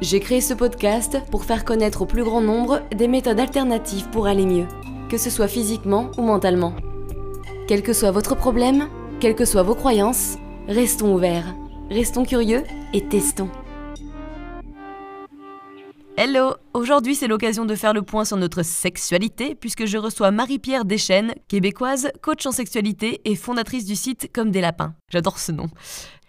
J'ai créé ce podcast pour faire connaître au plus grand nombre des méthodes alternatives pour aller mieux, que ce soit physiquement ou mentalement. Quel que soit votre problème, quelles que soient vos croyances, restons ouverts, restons curieux et testons. Hello Aujourd'hui c'est l'occasion de faire le point sur notre sexualité puisque je reçois Marie-Pierre Deschênes, québécoise, coach en sexualité et fondatrice du site Comme des lapins. J'adore ce nom.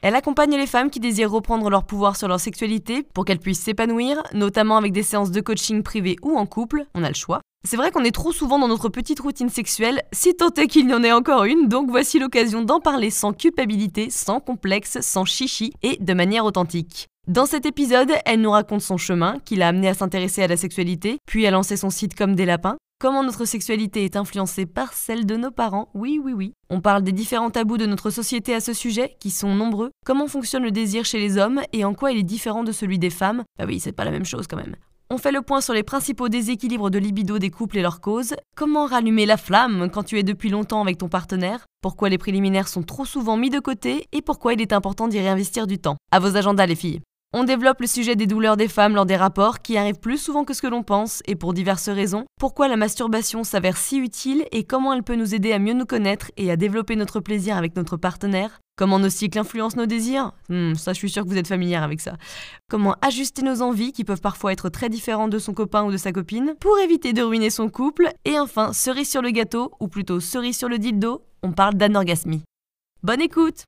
Elle accompagne les femmes qui désirent reprendre leur pouvoir sur leur sexualité pour qu'elles puissent s'épanouir, notamment avec des séances de coaching privées ou en couple, on a le choix. C'est vrai qu'on est trop souvent dans notre petite routine sexuelle, si tant est qu'il y en ait encore une, donc voici l'occasion d'en parler sans culpabilité, sans complexe, sans chichi et de manière authentique. Dans cet épisode, elle nous raconte son chemin qui l'a amené à s'intéresser à la sexualité, puis à lancer son site comme des lapins, Comment notre sexualité est influencée par celle de nos parents? Oui, oui, oui. On parle des différents tabous de notre société à ce sujet, qui sont nombreux. Comment fonctionne le désir chez les hommes et en quoi il est différent de celui des femmes? Bah oui, c'est pas la même chose quand même. On fait le point sur les principaux déséquilibres de libido des couples et leurs causes. Comment rallumer la flamme quand tu es depuis longtemps avec ton partenaire? Pourquoi les préliminaires sont trop souvent mis de côté et pourquoi il est important d'y réinvestir du temps? À vos agendas les filles. On développe le sujet des douleurs des femmes lors des rapports qui arrivent plus souvent que ce que l'on pense et pour diverses raisons, pourquoi la masturbation s'avère si utile et comment elle peut nous aider à mieux nous connaître et à développer notre plaisir avec notre partenaire, comment nos cycles influencent nos désirs, hmm, ça je suis sûre que vous êtes familière avec ça, comment ajuster nos envies qui peuvent parfois être très différentes de son copain ou de sa copine pour éviter de ruiner son couple, et enfin cerise sur le gâteau, ou plutôt cerise sur le dildo, on parle d'anorgasmie. Bonne écoute!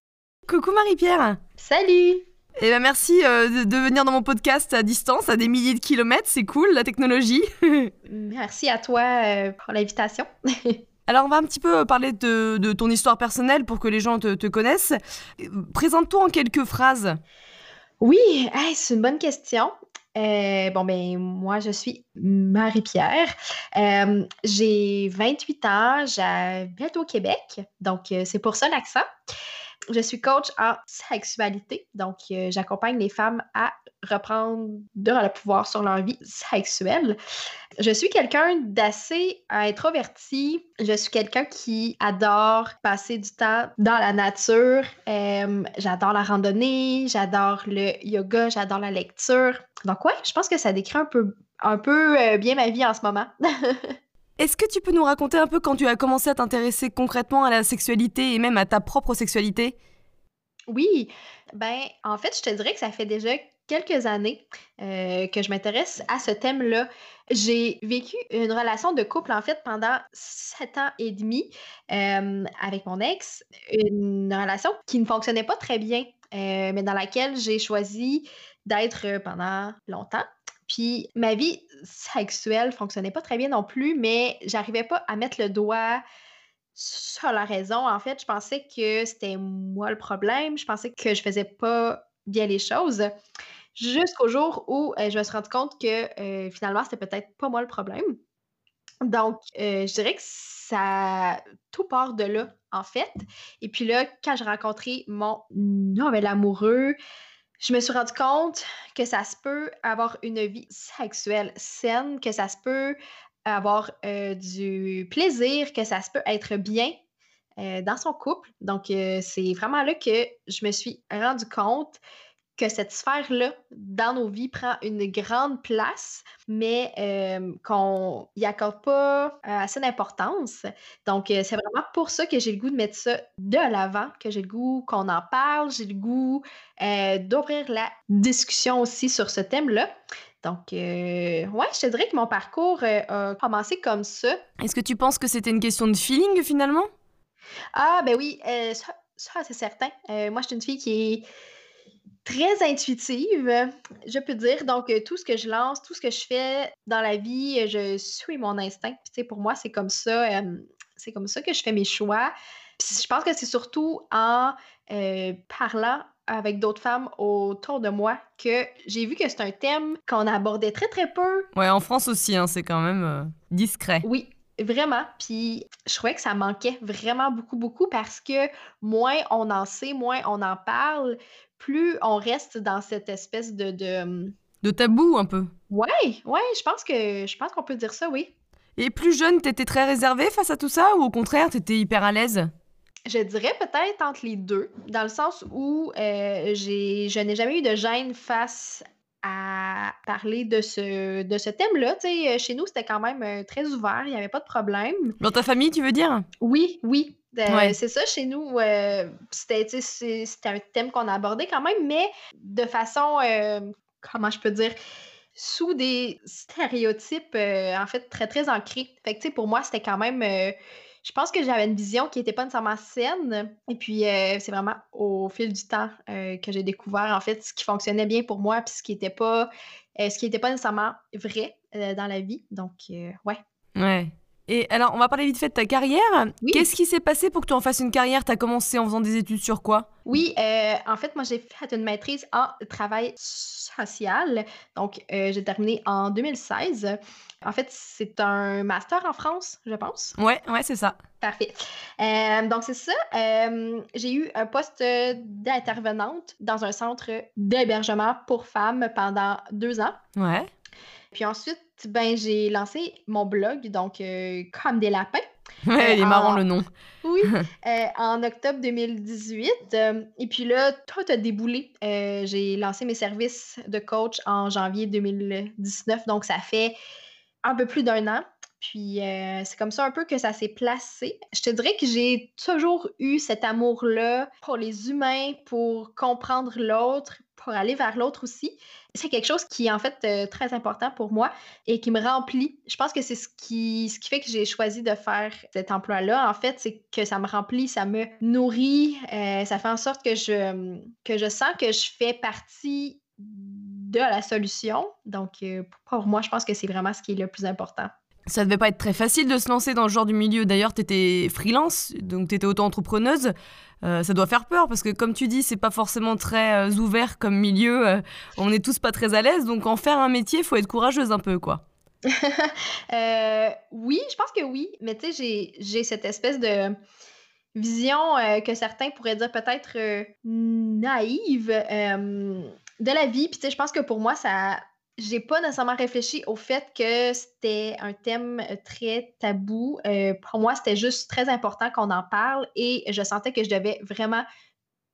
Coucou Marie-Pierre! Salut eh ben merci euh, de, venir dans mon podcast à distance, à des milliers de kilomètres, c'est cool la technologie. merci à toi euh, pour l'invitation. Alors on va un petit peu parler de, ton histoire personnelle pour que les gens te, connaissent. Présente-toi en quelques phrases. Oui, c'est une bonne question. Euh, bon, ben, moi, je suis Marie-Pierre. j'ai 28 ans, j'habite au Québec, donc c'est pour ça l'accent. Je suis coach en sexualité, donc euh, j'accompagne les femmes à reprendre le pouvoir sur leur vie sexuelle. Je suis quelqu'un d'assez introverti. Je suis quelqu'un qui adore passer du temps dans la nature. Euh, j'adore la randonnée, j'adore le yoga, j'adore la lecture. Donc ouais, je pense que ça décrit un peu, un peu euh, bien ma vie en ce moment. Est-ce que tu peux nous raconter un peu quand tu as commencé à t'intéresser concrètement à la sexualité et même à ta propre sexualité? Oui, ben en fait, je te dirais que ça fait déjà quelques années euh, que je m'intéresse à ce thème-là. J'ai vécu une relation de couple en fait pendant sept ans et demi euh, avec mon ex, une relation qui ne fonctionnait pas très bien, euh, mais dans laquelle j'ai choisi d'être pendant longtemps. Puis ma vie sexuelle fonctionnait pas très bien non plus, mais j'arrivais pas à mettre le doigt sur la raison. En fait, je pensais que c'était moi le problème. Je pensais que je faisais pas bien les choses. Jusqu'au jour où euh, je me suis rendu compte que euh, finalement, c'était peut-être pas moi le problème. Donc, euh, je dirais que ça tout part de là, en fait. Et puis là, quand j'ai rencontré mon nouvel amoureux, je me suis rendu compte que ça se peut avoir une vie sexuelle saine, que ça se peut avoir euh, du plaisir, que ça se peut être bien euh, dans son couple. Donc, euh, c'est vraiment là que je me suis rendu compte que cette sphère-là, dans nos vies, prend une grande place, mais qu'on n'y accorde pas assez d'importance. Donc, c'est vraiment pour ça que j'ai le goût de mettre ça de l'avant, que j'ai le goût qu'on en parle, j'ai le goût d'ouvrir la discussion aussi sur ce thème-là. Donc, ouais, je te dirais que mon parcours a commencé comme ça. Est-ce que tu penses que c'était une question de feeling finalement? Ah, ben oui, ça, ça c'est certain. moi, je suis une fille qui est très intuitive, je peux dire. Donc, euh, tout ce que je lance, tout ce que je fais dans la vie, je suis mon instinct. Tu pour moi, c'est comme ça. c'est comme ça que je fais mes choix. je pense que c'est surtout en euh, parlant avec d'autres femmes autour de moi que j'ai vu que c'est un thème qu'on abordait très très peu. Ouais, en France aussi, hein, c'est quand même euh, discret. Oui, Vraiment. Puis je trouvais que ça manquait vraiment beaucoup, beaucoup parce que moins on en sait, moins on en parle, plus on reste dans cette espèce de. De, de tabou un peu. Ouais, ouais, je pense que je pense qu'on peut dire ça, oui. Et plus jeune, t'étais très réservée face à tout ça ou au contraire, t'étais hyper à l'aise? Je dirais peut-être entre les deux, dans le sens où euh, j'ai, je n'ai jamais eu de gêne face à parler de ce, de ce thème-là. Euh, chez nous, c'était quand même euh, très ouvert, il n'y avait pas de problème. Dans ta famille, tu veux dire? Oui, oui. Euh, c'est ça, chez nous, c'était un thème qu'on a abordé quand même, mais de façon, comment je peux dire, sous des stéréotypes, en fait, très, très ancrés. Fait que, pour moi, c'était quand même je pense que j'avais une vision qui n'était pas nécessairement saine. Et puis, euh, c'est vraiment au fil du temps euh, que j'ai découvert, en fait, ce qui fonctionnait bien pour moi, puis ce qui n'était pas, euh, pas nécessairement vrai dans la vie. Donc, ouais. Ouais. Et alors, on va parler vite fait de ta carrière. Qu'est-ce qui s'est passé pour que tu en fasses une carrière? Tu as commencé en faisant des études sur quoi? Oui, en fait, moi, j'ai fait une maîtrise en travail social. Donc, j'ai terminé en 2016. En fait, c'est un master en France, je pense. Ouais, ouais, c'est ça. Parfait. Euh, donc, c'est ça. Euh, j'ai eu un poste d'intervenante dans un centre d'hébergement pour femmes pendant deux ans. Ouais. Puis ensuite, ben, j'ai lancé mon blog, donc euh, Comme des lapins. Ouais, il est marrant le nom. Oui, en octobre 2018. et puis là, tout a déboulé. j'ai lancé mes services de coach en janvier 2019. Donc, ça fait un peu plus d'un an. Puis euh, c'est comme ça un peu que ça s'est placé. Je te dirais que j'ai toujours eu cet amour-là pour les humains, pour comprendre l'autre, pour aller vers l'autre aussi. C'est quelque chose qui est en fait euh, très important pour moi et qui me remplit. Je pense que c'est ce qui, ce qui fait que j'ai choisi de faire cet emploi-là. En fait, c'est que ça me remplit, ça me nourrit, euh, ça fait en sorte que je, que je sens que je fais partie de la solution. Donc, euh, pour moi, je pense que c'est vraiment ce qui est le plus important. Ça devait pas être très facile de se lancer dans ce genre du milieu. D'ailleurs, tu étais freelance, donc tu étais auto-entrepreneuse. Euh, ça doit faire peur parce que, comme tu dis, c'est pas forcément très euh, ouvert comme milieu. on est tous pas très à l'aise, donc en faire un métier, faut être courageuse un peu, quoi. oui, je pense que oui, mais tu sais, j'ai cette espèce de vision que certains pourraient dire peut-être naïve de la vie. Puis, tu sais, je pense que pour moi, ça. J'ai pas nécessairement réfléchi au fait que c'était un thème euh, très tabou. Euh, pour moi, c'était juste très important qu'on en parle et je sentais que je devais vraiment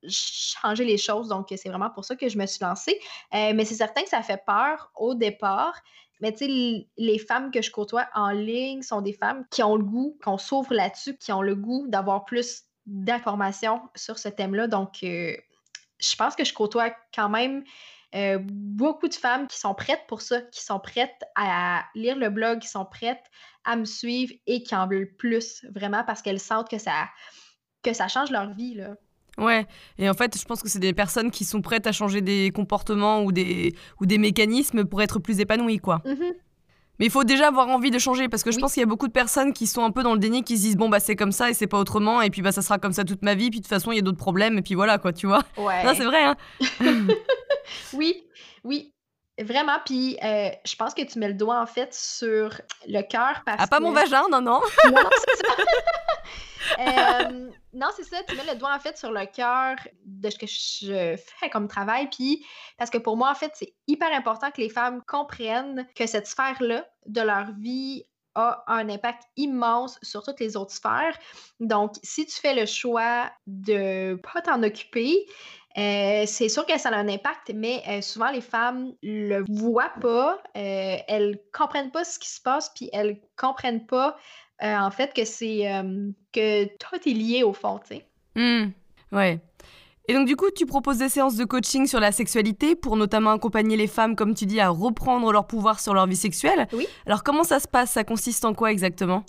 changer les choses. Donc, c'est vraiment pour ça que je me suis lancée. Euh, mais c'est certain que ça fait peur au départ. Mais tu sais, les femmes que je côtoie en ligne sont des femmes qui ont le goût, qu'on s'ouvre là-dessus, qui ont le goût d'avoir plus d'informations sur ce thème-là. Donc, je pense que je côtoie quand même euh, beaucoup de femmes qui sont prêtes pour ça, qui sont prêtes à lire le blog, qui sont prêtes à me suivre et qui en veulent plus, vraiment, parce qu'elles sentent que ça, que ça change leur vie. Là. Ouais, et en fait, je pense que c'est des personnes qui sont prêtes à changer des comportements ou des, ou des mécanismes pour être plus épanouies, quoi. Mmh mais il faut déjà avoir envie de changer parce que je pense qu'il y a beaucoup de personnes qui sont un peu dans le déni, qui se disent bon bah c'est comme ça et c'est pas autrement et puis bah ça sera comme ça toute ma vie puis de toute façon il y a d'autres problèmes et puis voilà quoi tu vois. Ouais. Non c'est vrai hein. oui, oui. Vraiment, puis euh, je pense que tu mets le doigt en fait sur le cœur parce Ah, pas mon vagin, non, non. non, c'est ça. Euh, non, c'est ça, tu mets le doigt en fait sur le cœur de ce que je fais comme travail. Puis, parce que pour moi, en fait, c'est hyper important que les femmes comprennent que cette sphère-là de leur vie a un impact immense sur toutes les autres sphères. Donc, si tu fais le choix de pas t'en occuper, euh, c'est sûr que ça a un impact, mais euh, souvent les femmes le voient pas, euh, elles comprennent pas ce qui se passe, puis elles comprennent pas en fait que c'est que tout est lié au fond, tu sais. Mmh. Ouais. Et donc, du coup, tu proposes des séances de coaching sur la sexualité pour notamment accompagner les femmes, comme tu dis, à reprendre leur pouvoir sur leur vie sexuelle. Oui. Alors, comment ça se passe? Ça consiste en quoi exactement?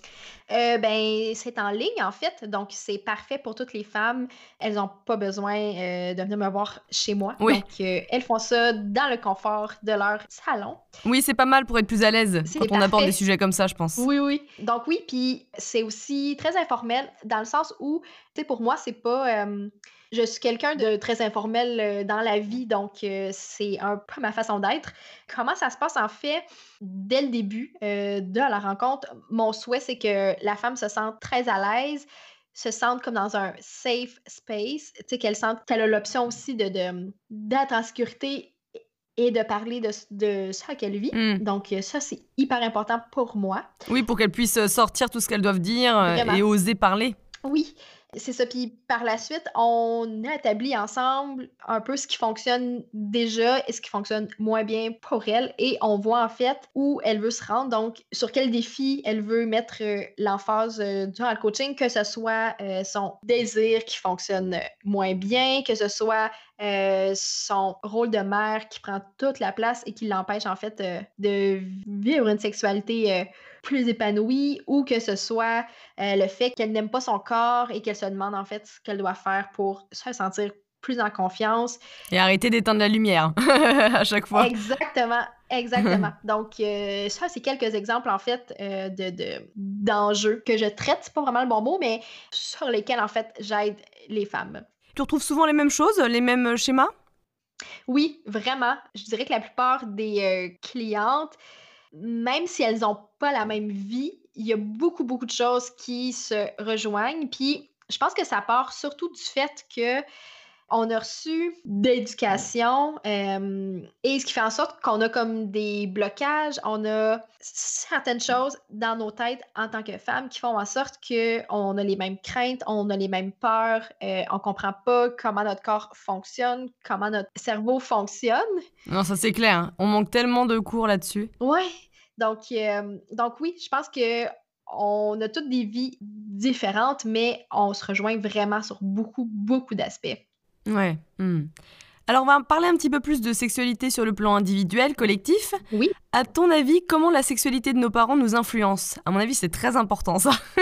Euh, ben, c'est en ligne, en fait. Donc, c'est parfait pour toutes les femmes. Elles n'ont pas besoin euh, de venir me voir chez moi. Oui. Donc, euh, elles font ça dans le confort de leur salon. Oui, c'est pas mal pour être plus à l'aise quand on aborde des sujets comme ça, je pense. Oui, oui. Donc, oui, puis c'est aussi très informel dans le sens où, tu sais, pour moi, c'est pas Je suis quelqu'un de très informel euh, dans la vie, donc euh, c'est un peu ma façon d'être. Comment ça se passe en fait dès le début euh, de la rencontre? Mon souhait, c'est que la femme se sente très à l'aise, se sente comme dans un safe space, qu'elle sente qu'elle a l'option aussi de, d'être en sécurité et de parler de, de ça qu'elle vit. Hmm. Donc, ça, c'est hyper important pour moi. Oui, pour qu'elle puisse sortir tout ce qu'elle doit dire et oser parler. Oui, c'est ça. Puis par la suite, on a établi ensemble un peu ce qui fonctionne déjà et ce qui fonctionne moins bien pour elle. Et on voit en fait où elle veut se rendre. Donc, sur quel défi elle veut mettre euh, l'emphase euh, durant le coaching, que ce soit euh, son désir qui fonctionne moins bien, que ce soit son rôle de mère qui prend toute la place et qui l'empêche en fait de vivre une sexualité plus épanouie ou que ce soit euh, le fait qu'elle n'aime pas son corps et qu'elle se demande en fait ce qu'elle doit faire pour se sentir plus en confiance. Et arrêter d'éteindre la lumière à chaque fois. Exactement, exactement. Donc, euh, ça, c'est quelques exemples, en fait, euh, de, d'enjeux que je traite, c'est pas vraiment le bon mot, mais sur lesquels, en fait, j'aide les femmes. Tu retrouves souvent les mêmes choses, les mêmes schémas? Oui, vraiment. Je dirais que la plupart des clientes, même si elles n'ont pas la même vie, il y a beaucoup, beaucoup de choses qui se rejoignent. Puis je pense que ça part surtout du fait que on a reçu d'éducation euh, et ce qui fait en sorte qu'on a comme des blocages, on a certaines choses dans nos têtes en tant que femmes qui font en sorte qu'on a les mêmes craintes, on a les mêmes peurs, euh, on comprend pas comment notre corps fonctionne, comment notre cerveau fonctionne. Non, ça c'est clair. Hein. On manque tellement de cours là-dessus. Ouais. Donc, euh, donc oui, je pense que on a toutes des vies différentes, mais on se rejoint vraiment sur beaucoup, beaucoup d'aspects. Ouais. Hmm. Alors, on va parler un petit peu plus de sexualité sur le plan individuel, collectif. Oui. À ton avis, comment la sexualité de nos parents nous influence? À mon avis, c'est très important, ça.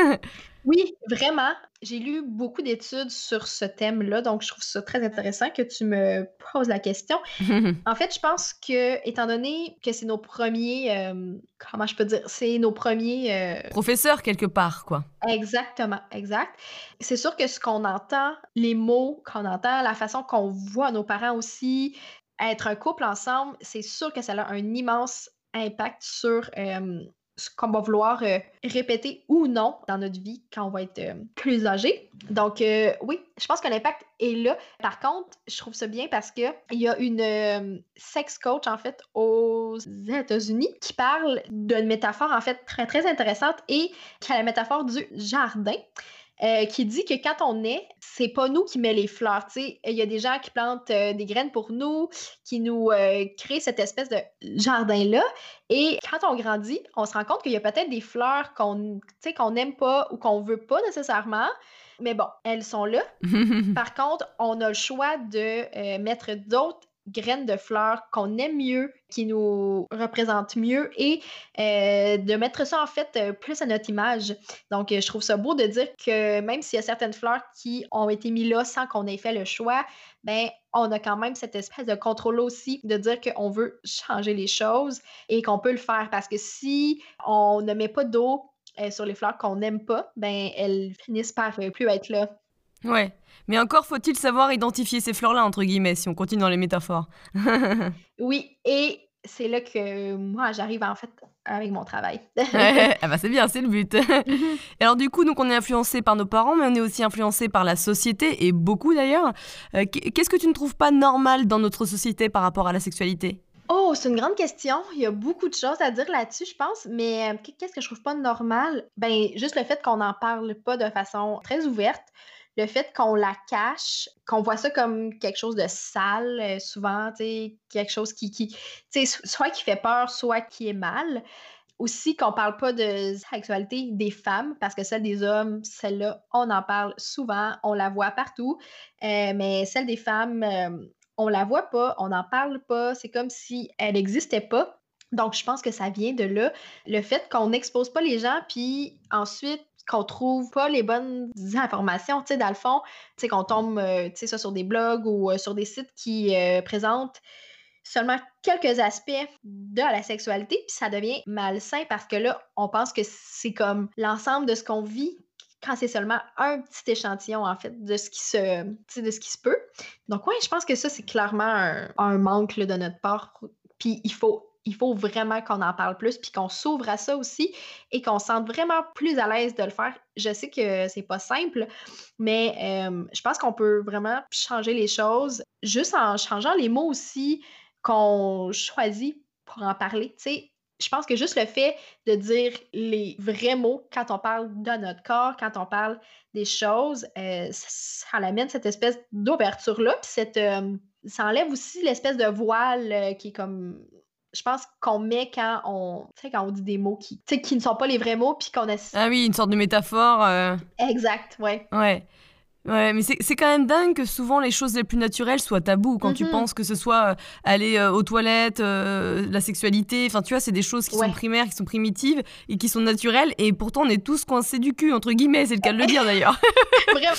oui, vraiment. J'ai lu beaucoup d'études sur ce thème-là, donc je trouve ça très intéressant que tu me poses la question. en fait, je pense que, étant donné que c'est nos premiers, euh, comment je peux dire, c'est nos premiers... Euh, Professeurs, quelque part, quoi. Exactement, exact. C'est sûr que ce qu'on entend, les mots qu'on entend, la façon qu'on voit nos parents aussi, être un couple ensemble, c'est sûr que ça a un immense impact sur euh, ce qu'on va vouloir euh, répéter ou non dans notre vie quand on va être euh, plus âgé. Donc, euh, oui, je pense que l'impact est là. Par contre, je trouve ça bien parce qu'il y a une sex coach, en fait, aux États-Unis qui parle d'une métaphore, en fait, très, très intéressante et qui a la métaphore du jardin. Euh, qui dit que quand on est, c'est pas nous qui met les fleurs. Il y a des gens qui plantent euh, des graines pour nous, qui nous euh, créent cette espèce de jardin-là. Et quand on grandit, on se rend compte qu'il y a peut-être des fleurs qu'on qu'on n'aime pas ou qu'on veut pas nécessairement. Mais bon, elles sont là. Par contre, on a le choix de mettre d'autres graines de fleurs qu'on aime mieux, qui nous représentent mieux et euh, de mettre ça en fait euh, plus à notre image. Donc, je trouve ça beau de dire que même s'il y a certaines fleurs qui ont été mises là sans qu'on ait fait le choix, ben on a quand même cette espèce de contrôle aussi de dire qu'on veut changer les choses et qu'on peut le faire parce que si on ne met pas d'eau euh, sur les fleurs qu'on n'aime pas, ben elles finissent par plus être là. Ouais. Mais encore faut-il savoir identifier ces fleurs-là, entre guillemets, si on continue dans les métaphores. oui, et c'est là que moi, j'arrive en fait avec mon travail. ah bah c'est bien, c'est le but. et alors du coup, donc on est influencé par nos parents, mais on est aussi influencé par la société, et beaucoup d'ailleurs. Euh, qu'est-ce que tu ne trouves pas normal dans notre société par rapport à la sexualité? Oh, c'est une grande question. Il y a beaucoup de choses à dire là-dessus, je pense. Mais euh, qu'est-ce que je trouve pas normal? Ben, juste le fait qu'on n'en parle pas de façon très ouverte le fait qu'on la cache, qu'on voit ça comme quelque chose de sale, euh, souvent, quelque chose qui, qui soit qui fait peur, soit qui est mal. Aussi qu'on parle pas de sexualité des femmes, parce que celle des hommes, celle-là, on en parle souvent, on la voit partout. Euh, mais celle des femmes, euh, on la voit pas, on n'en parle pas, c'est comme si elle n'existait pas. Donc, je pense que ça vient de là. Le fait qu'on n'expose pas les gens, puis ensuite, qu'on trouve pas les bonnes informations, tu sais, dans le fond, tu sais, qu'on tombe, euh, tu sais, sur des blogs ou euh, sur des sites qui euh, présentent seulement quelques aspects de la sexualité, puis ça devient malsain parce que là, on pense que c'est comme l'ensemble de ce qu'on vit quand c'est seulement un petit échantillon, en fait, de ce qui se, de ce qui se peut. Donc, oui, je pense que ça, c'est clairement un, manque de notre part. Puis, il faut il faut vraiment qu'on en parle plus, puis qu'on s'ouvre à ça aussi et qu'on se sente vraiment plus à l'aise de le faire. Je sais que c'est pas simple, mais je pense qu'on peut vraiment changer les choses juste en changeant les mots aussi qu'on choisit pour en parler. Je pense que juste le fait de dire les vrais mots quand on parle de notre corps, quand on parle des choses, euh, ça, amène cette espèce d'ouverture-là. Puis cette, euh, ça enlève aussi l'espèce de voile euh, qui est comme. Je pense qu'on met quand on, quand on dit des mots qui, qui ne sont pas les vrais mots, puis qu'on a. Ah oui, une sorte de métaphore. Exact, ouais. Ouais. Ouais, mais c'est quand même dingue que souvent les choses les plus naturelles soient tabous. Quand tu mm-hmm. penses que ce soit euh, aller euh, aux toilettes, euh, la sexualité, enfin tu vois, c'est des choses qui sont primaires, qui sont primitives et qui sont naturelles. Et pourtant, on est tous coincés du cul, entre guillemets, c'est le cas de le dire d'ailleurs. Vraiment.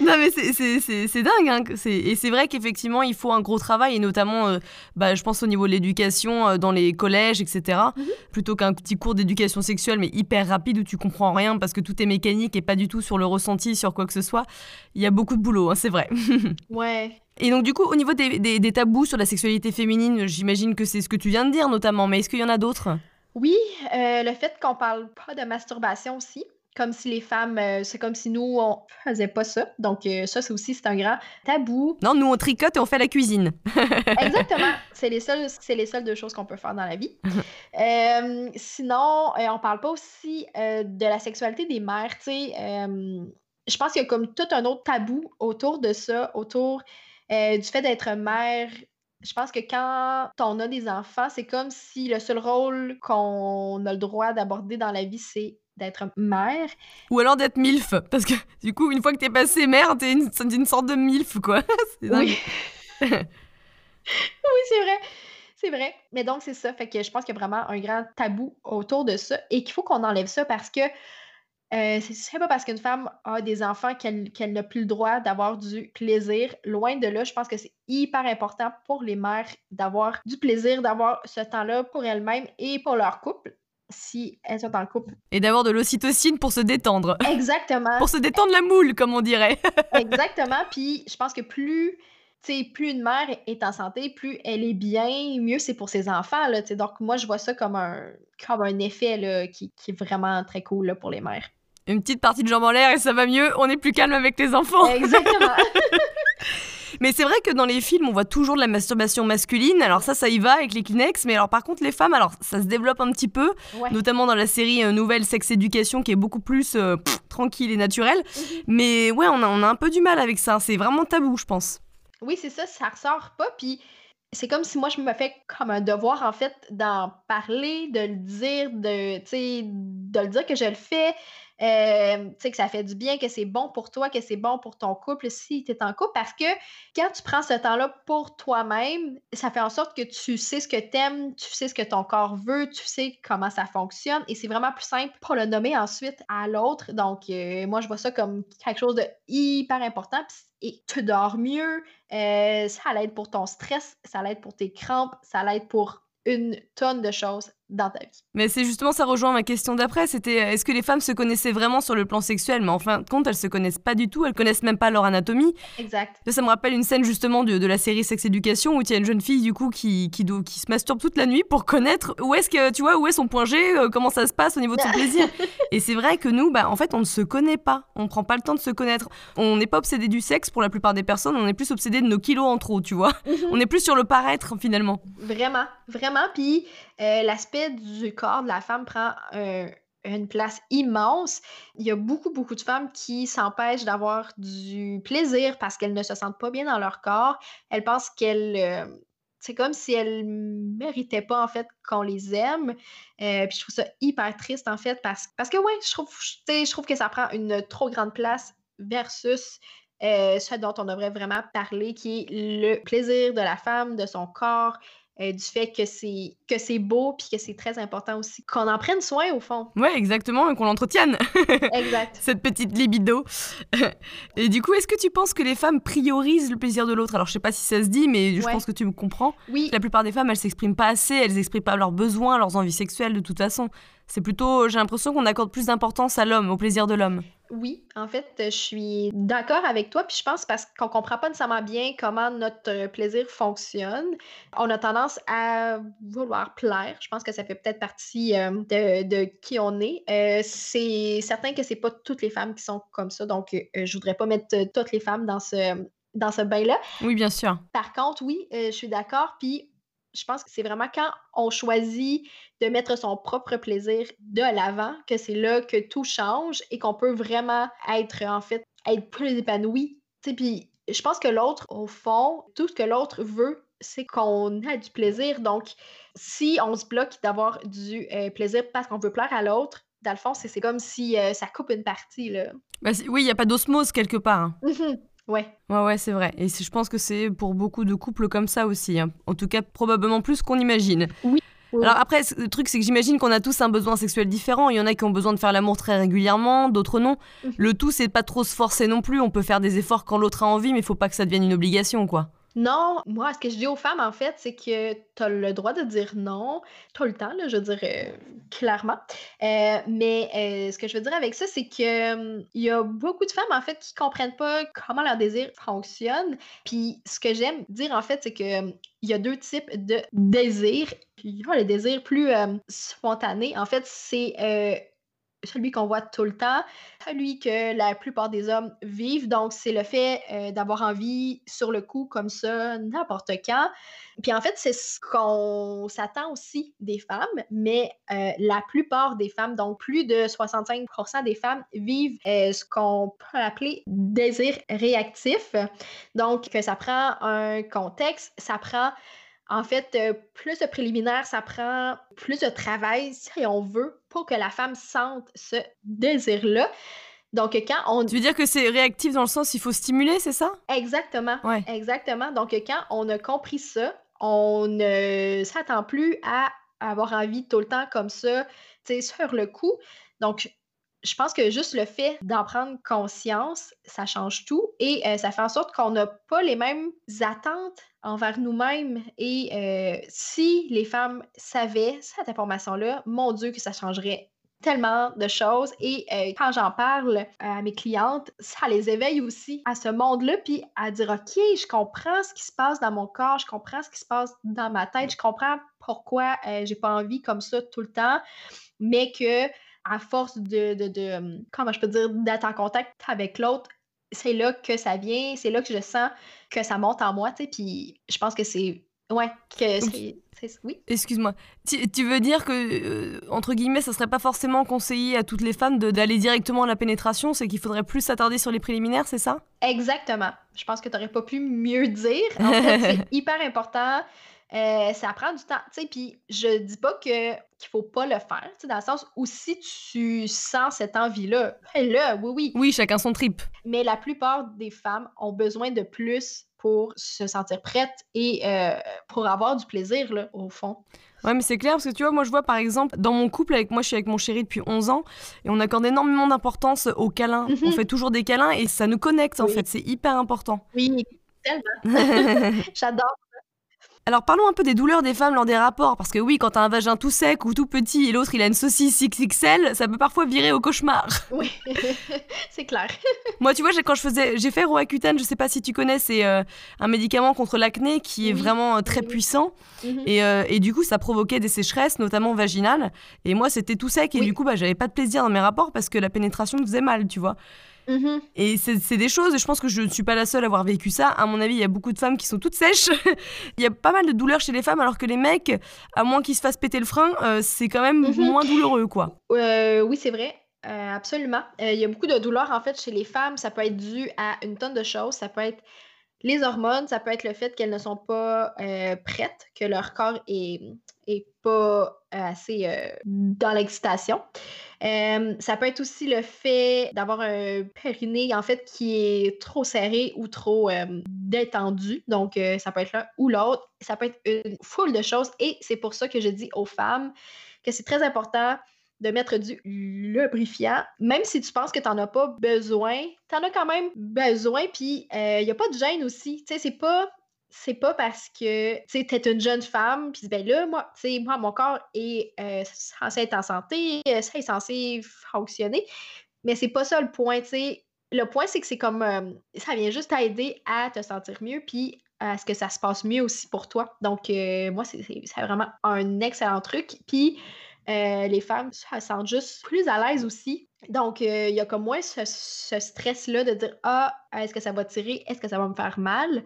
non, mais c'est dingue. Hein. Et c'est vrai qu'effectivement, il faut un gros travail, et notamment, bah, je pense au niveau de l'éducation dans les collèges, etc. Mm-hmm. Plutôt qu'un petit cours d'éducation sexuelle, mais hyper rapide où tu comprends rien parce que tout est mécanique et pas du tout sur le ressenti, sur quoi que ce soit il y a beaucoup de boulot, hein, c'est vrai. ouais. Et donc du coup, au niveau des, tabous sur la sexualité féminine, j'imagine que c'est ce que tu viens de dire notamment, mais est-ce qu'il y en a d'autres? Oui, euh, le fait qu'on parle pas de masturbation aussi comme si les femmes, euh, c'est comme si nous, on faisait pas ça. Donc, euh, ça, c'est aussi, c'est un grand tabou. Non, nous, on tricote et on fait la cuisine. Exactement. C'est les, seules, c'est les seules deux choses qu'on peut faire dans la vie. sinon, on parle pas aussi de la sexualité des mères. Tu sais, je pense qu'il y a comme tout un autre tabou autour de ça, autour euh, du fait d'être mère. Je pense que quand on a des enfants, c'est comme si le seul rôle qu'on a le droit d'aborder dans la vie, c'est d'être mère. Ou alors d'être MILF, parce que du coup, une fois que t'es passé mère, t'es une, une sorte de MILF, quoi. oui, oui c'est vrai. C'est vrai. Mais donc, c'est ça. Fait que je pense qu'il y a vraiment un grand tabou autour de ça et qu'il faut qu'on enlève ça parce que euh, c'est pas parce qu'une femme a des enfants qu'elle n'a plus le droit d'avoir du plaisir. Loin de là, je pense que c'est hyper important pour les mères d'avoir du plaisir, d'avoir ce temps-là pour elles-mêmes et pour leur couple si elles sont en couple. Et d'avoir de l'ocytocine pour se détendre. Exactement. pour se détendre la moule, comme on dirait. Exactement. Puis je pense que plus plus une mère est en santé, plus elle est bien, mieux c'est pour ses enfants. Là, donc, moi, je vois ça comme un, comme un effet là, qui, qui, est vraiment très cool pour les mères une petite partie de jambes en l'air et ça va mieux, on est plus calme avec les enfants. Exactement. mais c'est vrai que dans les films, on voit toujours de la masturbation masculine. Alors ça, ça y va avec les Kleenex. Mais alors par contre, les femmes, alors ça se développe un petit peu, notamment dans la série euh, Nouvelle Sex Éducation, qui est beaucoup plus euh, tranquille et naturelle. Mhm. Mais ouais, on a, on a un peu du mal avec ça. C'est vraiment tabou, je pense. Oui, c'est ça, ça ressort pas. Puis c'est comme si moi je me fais comme un devoir en fait d'en parler, de le dire, de, de le dire que je le fais, euh, tu sais, que ça fait du bien, que c'est bon pour toi, que c'est bon pour ton couple si tu es en couple. Parce que quand tu prends ce temps-là pour toi-même, ça fait en sorte que tu sais ce que tu aimes, tu sais ce que ton corps veut, tu sais comment ça fonctionne. Et c'est vraiment plus simple pour le nommer ensuite à l'autre. Donc, euh, moi, je vois ça comme quelque chose de hyper important. Et tu dors mieux, euh, ça l'aide pour ton stress, ça l'aide pour tes crampes, ça l'aide pour une tonne de choses dans ta vie. Mais c'est justement, ça rejoint ma question d'après, c'était euh, est-ce que les femmes se connaissaient vraiment sur le plan sexuel? Mais en fin de compte, elles se connaissent pas du tout, elles connaissent même pas leur anatomie. Exact. Ça me rappelle une scène justement de, de la série Sex Education où il y a une jeune fille du coup qui, qui, qui, se masturbe toute la nuit pour connaître où est-ce que, tu vois, où est son point G, euh, comment ça se passe au niveau de son plaisir. Et c'est vrai que nous, bah, en fait, on ne se connaît pas, on prend pas le temps de se connaître. On n'est pas obsédé du sexe pour la plupart des personnes, on est plus obsédé de nos kilos en trop, tu vois. Mhm. On est plus sur le paraître finalement. Vraiment, vraiment. Puis euh, l'aspect du corps de la femme prend une place immense. Il y a beaucoup, beaucoup de femmes qui s'empêchent d'avoir du plaisir parce qu'elles ne se sentent pas bien dans leur corps. Elles pensent qu'elles... Euh, c'est comme si elles méritaient pas, en fait, qu'on les aime. Euh, puis je trouve ça hyper triste, en fait, parce, parce que, ouais, je trouve, je trouve que ça prend une trop grande place versus ce dont on devrait vraiment parler, qui est le plaisir de la femme, de son corps, euh, du fait que c'est que c'est beau puis que c'est très important aussi qu'on en prenne soin au fond. Ouais, exactement, et qu'on l'entretienne. exact. Cette petite libido. et du coup, est-ce que tu penses que les femmes priorisent le plaisir de l'autre? Alors, je sais pas si ça se dit, mais je pense que tu me comprends. Oui. La plupart des femmes, elles s'expriment pas assez, elles expriment pas leurs besoins, leurs envies sexuelles de toute façon. C'est plutôt, j'ai l'impression qu'on accorde plus d'importance à l'homme, au plaisir de l'homme. Oui, en fait, je suis d'accord avec toi, puis je pense parce qu'on comprend pas nécessairement bien comment notre euh, plaisir fonctionne. On a tendance à vouloir plaire. Je pense que ça fait peut-être partie euh, de, de qui on est. Euh, c'est certain que c'est pas toutes les femmes qui sont comme ça, donc euh, je voudrais pas mettre euh, toutes les femmes dans ce dans ce bain-là. Oui, bien sûr. Par contre, oui, euh, je suis d'accord. Puis je pense que c'est vraiment quand on choisit de mettre son propre plaisir de l'avant que c'est là que tout change et qu'on peut vraiment être, en fait, être plus épanoui. Tu sais, Puis je pense que l'autre, au fond, tout ce que l'autre veut, c'est qu'on a du plaisir. Donc, si on se bloque d'avoir du euh, plaisir parce qu'on veut plaire à l'autre, dans le fond, c'est comme si euh, ça coupe une partie, là. C'est- oui, il n'y a pas d'osmose quelque part. hein. Ouais. Ouais, ouais, c'est vrai. Et je pense que c'est pour beaucoup de couples comme ça aussi. hein. En tout cas, probablement plus qu'on imagine. Oui. Alors après, le truc, c'est que j'imagine qu'on a tous un besoin sexuel différent. Il y en a qui ont besoin de faire l'amour très régulièrement, d'autres non. Mhm. Le tout, c'est pas trop se forcer non plus. On peut faire des efforts quand l'autre a envie, mais il faut pas que ça devienne une obligation, quoi. Non, moi, ce que je dis aux femmes, en fait, c'est que tu as le droit de dire non tout le temps, là, je veux dire, euh, clairement. Euh, mais euh, ce que je veux dire avec ça, c'est que hum, il y a beaucoup de femmes, en fait, qui comprennent pas comment leur désir fonctionne. Puis ce que j'aime dire, en fait, c'est que hum, il y a deux types de désirs. A le désir plus euh, spontané. En fait, c'est celui qu'on voit tout le temps, celui que la plupart des hommes vivent. Donc, c'est le fait euh, d'avoir envie sur le coup, comme ça, n'importe quand. Puis en fait, c'est ce qu'on s'attend aussi des femmes, mais euh, la plupart des femmes, donc plus de 65% des femmes, vivent euh, ce qu'on peut appeler désir réactif. Donc, que ça prend un contexte, ça prend en fait, euh, plus de préliminaires, ça prend plus de travail, si on veut, pour que la femme sente ce désir-là. Donc, quand on... Tu veux dire que c'est réactif dans le sens il faut stimuler, c'est ça? Exactement. Ouais. Exactement. Donc, quand on a compris ça, on ne s'attend plus à avoir envie tout le temps comme ça, tu sais, sur le coup. Donc, je pense que juste le fait d'en prendre conscience, ça change tout et euh, ça fait en sorte qu'on n'a pas les mêmes attentes envers nous-mêmes. Et euh, si les femmes savaient cette information-là, mon Dieu, que ça changerait tellement de choses. Et euh, quand j'en parle à mes clientes, ça les éveille aussi à ce monde-là, puis à dire, OK, je comprends ce qui se passe dans mon corps, je comprends ce qui se passe dans ma tête, je comprends pourquoi euh, j'ai pas envie comme ça tout le temps, mais que à force de, de, de hum, comment je peux dire, d'être en contact avec l'autre, c'est là que ça vient, c'est là que je sens que ça monte en moi, tu sais, puis je pense que c'est, ouais, que c'est, c'est- oui. Excuse-moi. Tu, tu veux dire que, euh, entre guillemets, ça serait pas forcément conseillé à toutes les femmes de- d'aller directement à la pénétration, c'est qu'il faudrait plus s'attarder sur les préliminaires, c'est ça? Exactement. Je pense que tu n'aurais pas pu mieux dire. En fait, c'est hyper important. Euh, ça prend du temps, tu sais, puis je dis pas que qu'il faut pas le faire, tu sais, dans le sens où si tu sens cette envie-là, fais-le, oui, oui. Oui, chacun son trip. Mais la plupart des femmes ont besoin de plus pour se sentir prêtes et euh, pour avoir du plaisir, là, au fond. Ouais, mais c'est clair parce que tu vois, moi je vois par exemple, dans mon couple, avec moi je suis avec mon chéri depuis 11 ans et on accorde énormément d'importance aux câlins. Mhm. On fait toujours des câlins et ça nous connecte en fait, c'est hyper important. Oui, tellement. J'adore. Alors parlons un peu des douleurs des femmes lors des rapports parce que oui, quand t'as un vagin tout sec ou tout petit et l'autre il a une saucisse XXL, ça peut parfois virer au cauchemar. Oui, c'est clair. Moi, tu vois, quand je faisais, j'ai fait Roaccutane, je sais pas si tu connais, c'est euh, un médicament contre l'acné qui est Oui, vraiment euh, très oui, puissant. Mhm. Et, euh, et du coup, ça provoquait des sécheresses, notamment vaginales. Et moi, c'était tout sec. Et Oui. du coup, bah, j'avais pas de plaisir dans mes rapports parce que la pénétration me faisait mal, tu vois. Mhm. Et c'est des choses, et je pense que je ne suis pas la seule à avoir vécu ça. À mon avis, il y a beaucoup de femmes qui sont toutes sèches. il y a pas mal de douleurs chez les femmes, alors que les mecs, à moins qu'ils se fassent péter le frein, euh, c'est quand même Mhm. moins douloureux, quoi. Euh, oui, c'est vrai. Euh, absolument. Il y a beaucoup de douleurs, en fait, chez les femmes. Ça peut être dû à une tonne de choses. Ça peut être les hormones, ça peut être le fait qu'elles ne sont pas prêtes, que leur corps est, est pas assez dans l'excitation. Euh, ça peut être aussi le fait d'avoir un périnée, en fait, qui est trop serré ou trop euh, détendu. Donc, euh, ça peut être l'un ou l'autre. Ça peut être une foule de choses. Et c'est pour ça que je dis aux femmes que c'est très important de mettre du lubrifiant. Même si tu penses que tu n'en as pas besoin, tu en as quand même besoin. Puis, il n'y a pas de gêne aussi. Tu sais, c'est pas c'est pas parce que tu t'es une jeune femme, puis ben là, moi, tu moi, mon corps est euh, censé être en santé, euh, ça est censé fonctionner. mais c'est pas ça le point. Le point, c'est que c'est comme. euh, ça vient juste t'aider à te sentir mieux, puis à ce que ça se passe mieux aussi pour toi. Donc, moi, c'est vraiment un excellent truc. Puis, les femmes se sentent juste plus à l'aise aussi. Donc, euh, il y a comme moins ce, stress-là de dire Ah, est-ce que ça va tirer? Est-ce que ça va me faire mal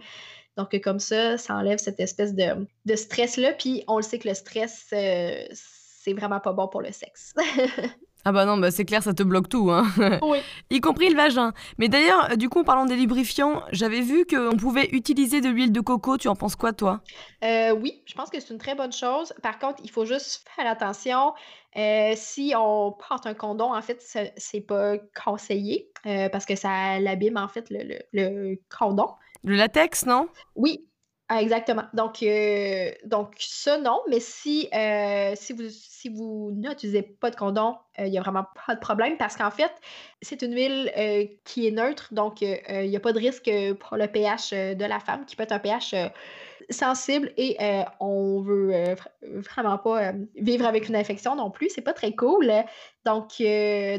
Donc, euh, comme ça, ça enlève cette espèce de, de stress-là. Puis, on le sait que le stress, euh, c'est vraiment pas bon pour le sexe. Ah bah non, bah c'est clair, ça te bloque tout, hein. oui. y compris le vagin. Mais d'ailleurs, euh, du coup, en parlant des lubrifiants, j'avais vu qu'on pouvait utiliser de l'huile de coco. Tu en penses quoi, toi? Euh, oui, je pense que c'est une très bonne chose. Par contre, il faut juste faire attention. Euh, si on porte un condom, en fait, ce- c'est pas conseillé euh, parce que ça l'abîme, en fait, le, le- le condom. Le latex, non? Oui, ah, exactement. Donc, euh, donc ça, non. Mais si, euh, si vous, si vous n'utilisez pas de condom, euh, il n'y a vraiment pas de problème parce qu'en fait, c'est une huile euh, qui est neutre. Donc, il n'y a pas de risque pour le pH de la femme qui peut être un pH sensible et euh, on veut euh, vra- vraiment pas euh, vivre avec une infection non plus. C'est pas très cool. Donc,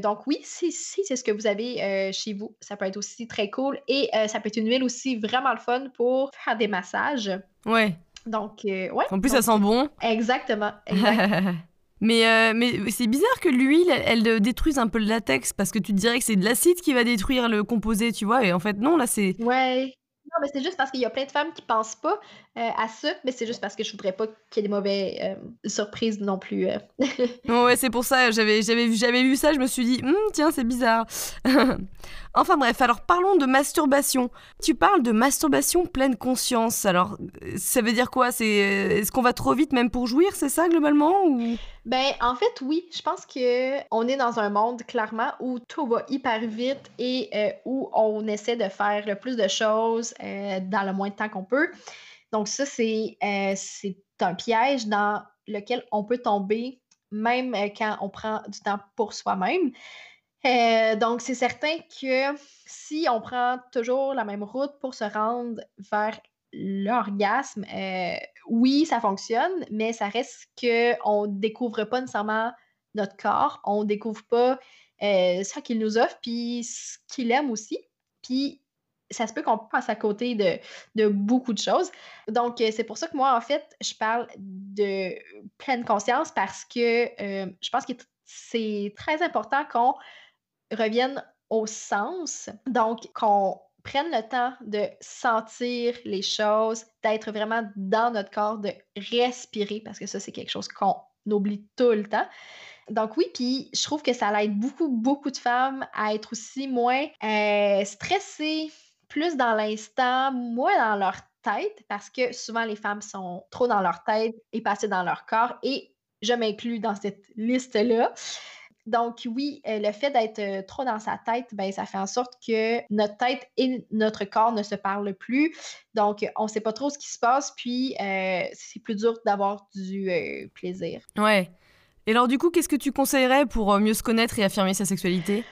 donc oui, si, si c'est ce que vous avez chez vous, ça peut être aussi très cool. Et ça peut être une huile aussi vraiment le fun pour faire des massages. Ouais. Donc, ouais. En plus, donc, ça sent bon. Exactement. exact. mais euh, mais c'est bizarre que l'huile, elle, elle détruise un peu le latex parce que tu te dirais que c'est de l'acide qui va détruire le composé, tu vois. Et en fait, non, là, c'est. ouais. Non, mais c'est juste parce qu'il y a plein de femmes qui pensent pas euh, à ça, mais c'est juste parce que je voudrais pas qu'il y ait des mauvaises euh, surprises non plus. euh. Ouais, c'est pour ça, j'avais, j'avais, vu- j'avais vu ça, je me suis dit, Hum, tiens, c'est bizarre. enfin bref, alors parlons de masturbation. Tu parles de masturbation pleine conscience, alors ça veut dire quoi? C'est, Est-ce qu'on va trop vite même pour jouir, c'est ça globalement ou... Ben, en fait, oui, je pense que on est dans un monde clairement où tout va hyper vite et euh, où on essaie de faire le plus de choses dans le moins de temps qu'on peut. Donc ça, c'est euh, c'est un piège dans lequel on peut tomber même euh, quand on prend du temps pour soi-même. Euh, donc c'est certain que si on prend toujours la même route pour se rendre vers l'orgasme, oui, ça fonctionne, mais ça reste qu'on ne découvre pas nécessairement notre corps, on ne découvre pas ce qu'il nous offre, puis ce qu'il aime aussi. Puis ça se peut qu'on passe à côté de, beaucoup de choses. Donc, euh, c'est pour ça que moi, en fait, je parle de pleine conscience parce que euh, je pense que c'est très important qu'on revienne au sens. Donc, qu'on prenne le temps de sentir les choses, d'être vraiment dans notre corps, de respirer, parce que ça, c'est quelque chose qu'on oublie tout le temps. Donc oui, puis je trouve que ça aide beaucoup, beaucoup de femmes à être aussi moins euh, stressées, plus dans l'instant, moins dans leur tête, parce que souvent les femmes sont trop dans leur tête et passées dans leur corps, et je m'inclus dans cette liste-là. Donc oui, euh, le fait d'être euh, trop dans sa tête, ben, ça fait en sorte que notre tête et notre corps ne se parlent plus. Donc, on ne sait pas trop ce qui se passe, puis euh, c'est plus dur d'avoir du euh, plaisir. Ouais. Et alors du coup, qu'est-ce que tu conseillerais pour euh, mieux se connaître et affirmer sa sexualité?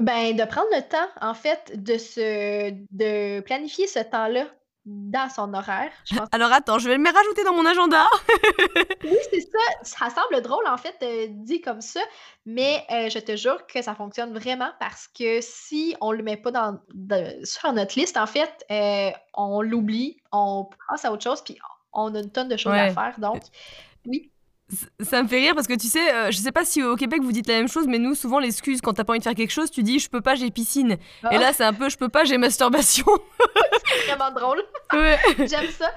Ben, de prendre le temps, en fait, de se de planifier ce temps-là dans son horaire. Je pense Alors attends, je vais me rajouter dans mon agenda. oui, c'est ça. Ça semble drôle, en fait, euh, dit comme ça, mais euh, je te jure que ça fonctionne vraiment parce que si on le met pas dans, de- sur notre liste, en fait, euh, on l'oublie, on passe à autre chose, puis on a une tonne de choses à faire. Donc, oui. Ça me fait rire parce que tu sais, euh, je sais pas si au Québec vous dites la même chose, mais nous souvent l'excuse quand t'as pas envie de faire quelque chose, tu dis je peux pas, j'ai piscine. Et Ah, là c'est un peu je peux pas, j'ai masturbation. c'est vraiment drôle. ouais. J'aime ça.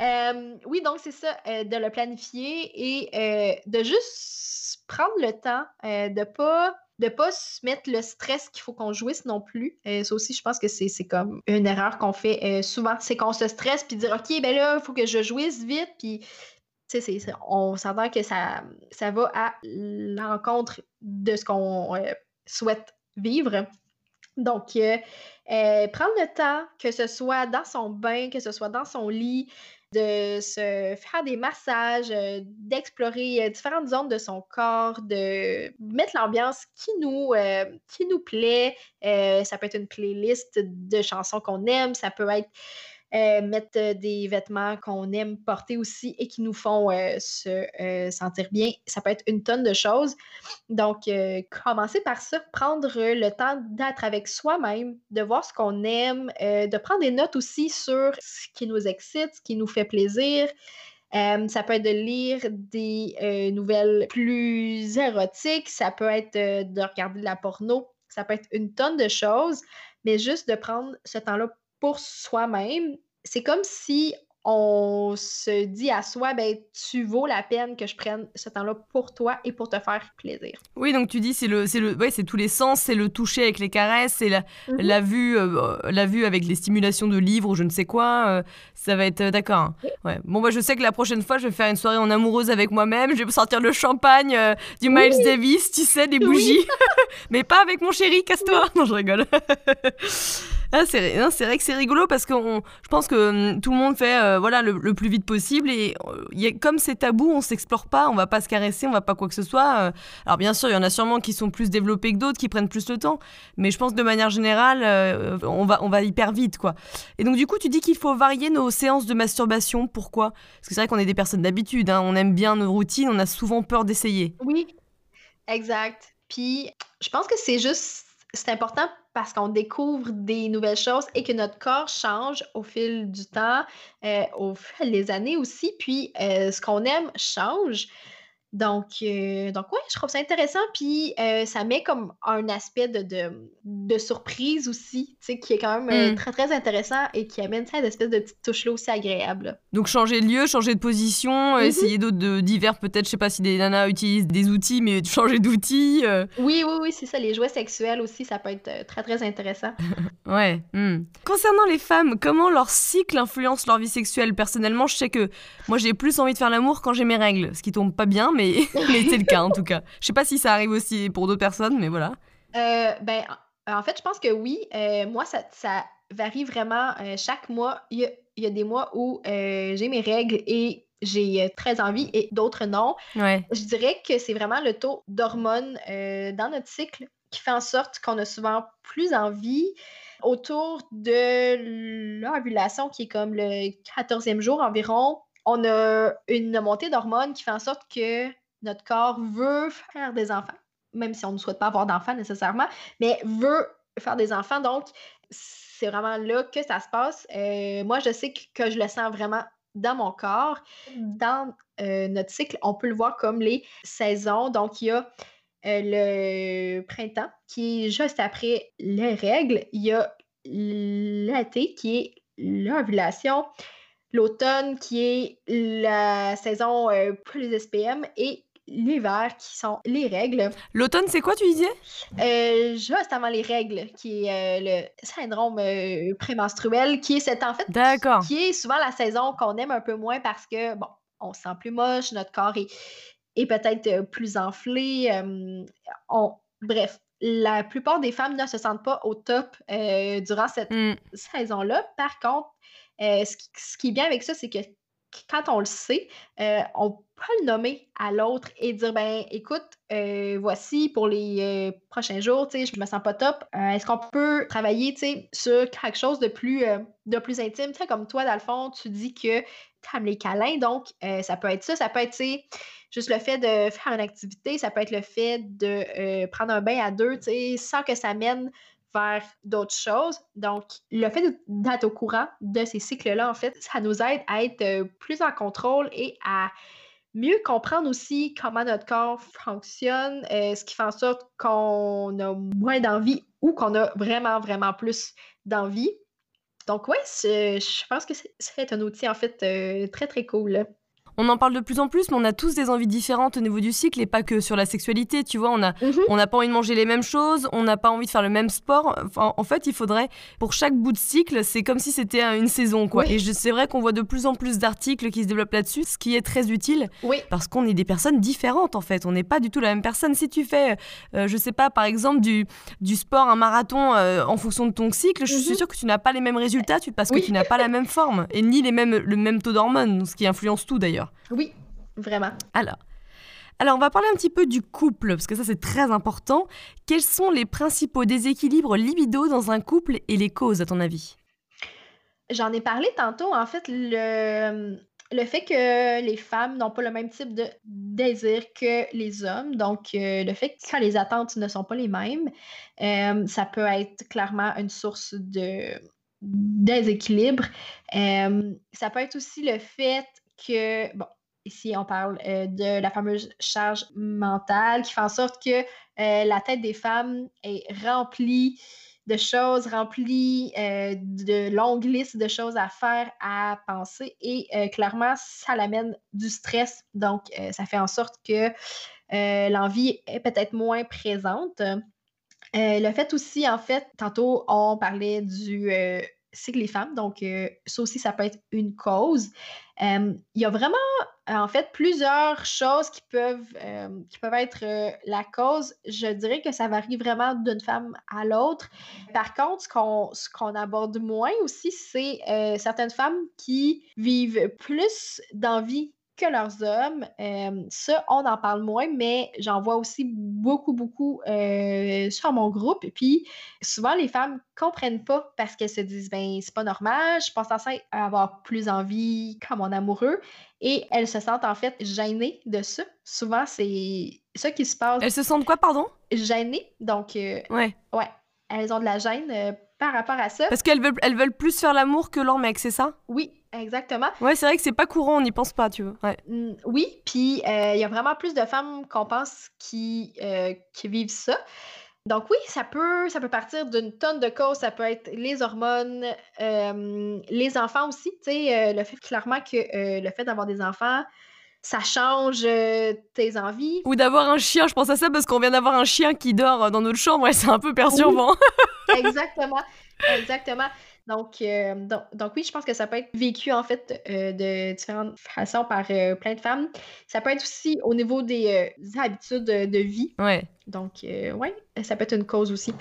Euh, oui, donc c'est ça, euh, de le planifier et euh, de juste prendre le temps de pas de pas se mettre le stress qu'il faut qu'on jouisse non plus. Euh, ça aussi, je pense que c'est c'est comme une erreur qu'on fait euh, souvent. C'est qu'on se stresse puis dire OK, ben là, il faut que je jouisse vite. Puis, tu sais, on s'entend que ça, ça va à l'encontre de ce qu'on euh, souhaite vivre. Donc, euh, euh, prendre le temps, que ce soit dans son bain, que ce soit dans son lit, de se faire des massages, d'explorer différentes zones de son corps, de mettre l'ambiance qui nous, qui nous plaît. Ça peut être une playlist de chansons qu'on aime, ça peut être euh, mettre des vêtements qu'on aime porter aussi et qui nous font se sentir bien. Ça peut être une tonne de choses. Donc, commencer par ça, prendre le temps d'être avec soi-même, de voir ce qu'on aime, de prendre des notes aussi sur ce qui nous excite, ce qui nous fait plaisir. ça peut être de lire des nouvelles plus érotiques, ça peut être de regarder de la porno, ça peut être une tonne de choses, mais juste de prendre ce temps-là pour soi-même. C'est comme si on se dit à soi, ben, tu vaux la peine que je prenne ce temps-là pour toi et pour te faire plaisir. Oui, donc tu dis, c'est le, c'est le, ouais, c'est tous les sens, c'est le toucher avec les caresses, c'est la, mm-hmm. la vue, euh, la vue avec les stimulations de livres ou je ne sais quoi. Euh, ça va être euh, d'accord. Hein. Ouais. Bon, moi, je sais que la prochaine fois, je vais faire une soirée en amoureuse avec moi-même. Je vais sortir le champagne du Miles Davis, tu sais, des bougies, mais pas avec mon chéri. Casse-toi. Non, je rigole. Ah, c'est vrai que c'est rigolo parce que je pense que hum, tout le monde fait euh, voilà le, plus vite possible et euh, comme c'est tabou, on s'explore pas, on va pas se caresser, on va pas quoi que ce soit. Euh. alors bien sûr, il y en a sûrement qui sont plus développés que d'autres, qui prennent plus le temps, mais je pense de manière générale, on va on va hyper vite quoi. Et donc du coup, tu dis qu'il faut varier nos séances de masturbation. Pourquoi? Parce que c'est vrai qu'on est des personnes d'habitude, hein. on aime bien nos routines, on a souvent peur d'essayer. Oui, exact. Puis je pense que c'est juste c'est important parce qu'on découvre des nouvelles choses et que notre corps change au fil du temps, euh, au fil des années aussi. Puis euh, ce qu'on aime change. Donc, euh, donc oui, je trouve ça intéressant. Puis, euh, ça met comme un aspect de, de, surprise aussi, tu sais, qui est quand même euh, mm. très, très intéressant et qui amène cette espèce de petite touche-là aussi agréable. Donc, changer de lieu, changer de position, mm-hmm. essayer d'autres de, divers, peut-être, je sais pas si des nanas utilisent des outils, mais changer d'outils. Oui, oui, oui, c'est ça. Les jouets sexuels aussi, ça peut être très, très intéressant. ouais. Mm. Concernant les femmes, comment leur cycle influence leur vie sexuelle? Personnellement, je sais que moi, j'ai plus envie de faire l'amour quand j'ai mes règles, ce qui tombe pas bien, mais mais, c'est le cas en tout cas. Je sais pas si ça arrive aussi pour d'autres personnes, mais voilà. Euh, ben, en fait, je pense que oui. Euh, moi, ça, ça, varie vraiment. Euh, chaque mois, il y a, y a, des mois où j'ai mes règles et j'ai très envie et d'autres non. Ouais. Je dirais que c'est vraiment le taux d'hormones dans notre cycle qui fait en sorte qu'on a souvent plus envie autour de l'ovulation qui est comme le 14e jour environ on a une montée d'hormones qui fait en sorte que notre corps veut faire des enfants, même si on ne souhaite pas avoir d'enfants nécessairement, mais veut faire des enfants. Donc, c'est vraiment là que ça se passe. Euh, moi, je sais que, je le sens vraiment dans mon corps. Dans euh, notre cycle, on peut le voir comme les saisons. Donc, il y a euh, le printemps qui est juste après les règles. Il y a l'été qui est l'ovulation l'automne qui est la saison euh, plus SPM et l'hiver qui sont les règles. L'automne, c'est quoi, tu disais? Euh, juste avant les règles, qui est euh, le syndrome euh, prémenstruel, qui est cette, en fait, qui est souvent la saison qu'on aime un peu moins parce que, bon, on se sent plus moche, notre corps est, est peut-être plus enflé. on, bref, la plupart des femmes ne se sentent pas au top durant cette hmm. saison-là. Par contre, euh, ce, qui, est bien avec ça, c'est que quand on le sait, euh, on peut le nommer à l'autre et dire ben écoute, euh, voici pour les prochains jours, tu sais, je me sens pas top. Est-ce qu'on peut travailler, tu sais, sur quelque chose de plus, de plus intime, tu comme toi, dans le fond, tu dis que tu aimes les câlins, donc ça peut être ça, ça peut être, juste le fait de faire une activité, ça peut être le fait de prendre un bain à deux, tu sais, sans que ça mène d'autres choses. Donc, le fait d'être au courant de ces cycles-là, en fait, ça nous aide à être euh, plus en contrôle et à mieux comprendre aussi comment notre corps fonctionne, euh, ce qui fait en sorte qu'on a moins d'envie ou qu'on a vraiment, vraiment plus d'envie. Donc, oui, je pense que c'est un outil, en fait, euh, très, très cool on en parle de plus en plus, mais on a tous des envies différentes au niveau du cycle et pas que sur la sexualité. Tu vois, on a, mhm. on n'a pas envie de manger les mêmes choses, on n'a pas envie de faire le même sport. en fait, il faudrait, pour chaque bout de cycle, c'est comme si c'était une saison, quoi. Et c'est vrai qu'on voit de plus en plus d'articles qui se développent là-dessus, ce qui est très utile. Oui. Parce qu'on est des personnes différentes, en fait. On n'est pas du tout la même personne. Si tu fais, euh, je sais pas, par exemple, du, du sport, un marathon euh, en fonction de ton cycle, je suis mhm. sûre que tu n'as pas les mêmes résultats parce que tu n'as pas la même forme et ni les mêmes, le même taux d'hormones, ce qui influence tout d'ailleurs. Oui, vraiment. Alors, alors, on va parler un petit peu du couple, parce que ça, c'est très important. Quels sont les principaux déséquilibres libido dans un couple et les causes, à ton avis? J'en ai parlé tantôt, en fait, le, le fait que les femmes n'ont pas le même type de désir que les hommes, donc euh, le fait que les attentes ne sont pas les mêmes, euh, ça peut être clairement une source de déséquilibre. Euh, ça peut être aussi le fait que, bon, ici on parle de la fameuse charge mentale qui fait en sorte que la tête des femmes est remplie de choses remplies, euh, de longues listes de choses à faire, à penser. Et euh, clairement, ça l'amène du stress. Donc, euh, ça fait en sorte que l'envie est peut-être moins présente. le fait aussi, en fait, tantôt, on parlait du cycle les femmes. Donc, ça aussi, ça peut être une cause. Il y a vraiment euh, en fait, plusieurs choses qui peuvent, euh, qui peuvent être euh, la cause. Je dirais que ça varie vraiment d'une femme à l'autre. Par contre, ce qu'on aborde moins aussi, c'est certaines femmes qui vivent plus d'envie que leurs hommes. ça, on en parle moins, mais j'en vois aussi beaucoup, beaucoup sur mon groupe. Puis, souvent, les femmes comprennent pas parce qu'elles se disent, ben, c'est pas normal, je pense à avoir plus envie comme mon amoureux. Et elles se sentent en fait gênées de ça. Souvent, c'est ça qui se passe. Elles se sentent quoi, pardon? Gênées. Donc, ouais. Ouais. Elles ont de la gêne par rapport à ça. Parce qu'elles veulent, elles veulent plus faire l'amour que leur mec, c'est ça? Oui, exactement. Ouais, c'est vrai que c'est pas courant, on n'y pense pas, tu vois. Ouais. Oui, puis euh, il y a vraiment plus de femmes qu'on pense qui, euh, qui vivent ça. Donc oui, ça peut, ça peut partir d'une tonne de causes. Ça peut être les hormones, euh, les enfants aussi. Tu sais, le fait clairement que le fait d'avoir des enfants, ça change tes envies. Ou d'avoir un chien, je pense à ça parce qu'on vient d'avoir un chien qui dort dans notre chambre et c'est un peu perturbant. Exactement, exactement. Donc, euh, donc, donc, oui, je pense que ça peut être vécu en fait euh, de différentes façons par euh, plein de femmes. Ça peut être aussi au niveau des, habitudes de, vie. Ouais. Donc, ouais, ça peut être une cause aussi.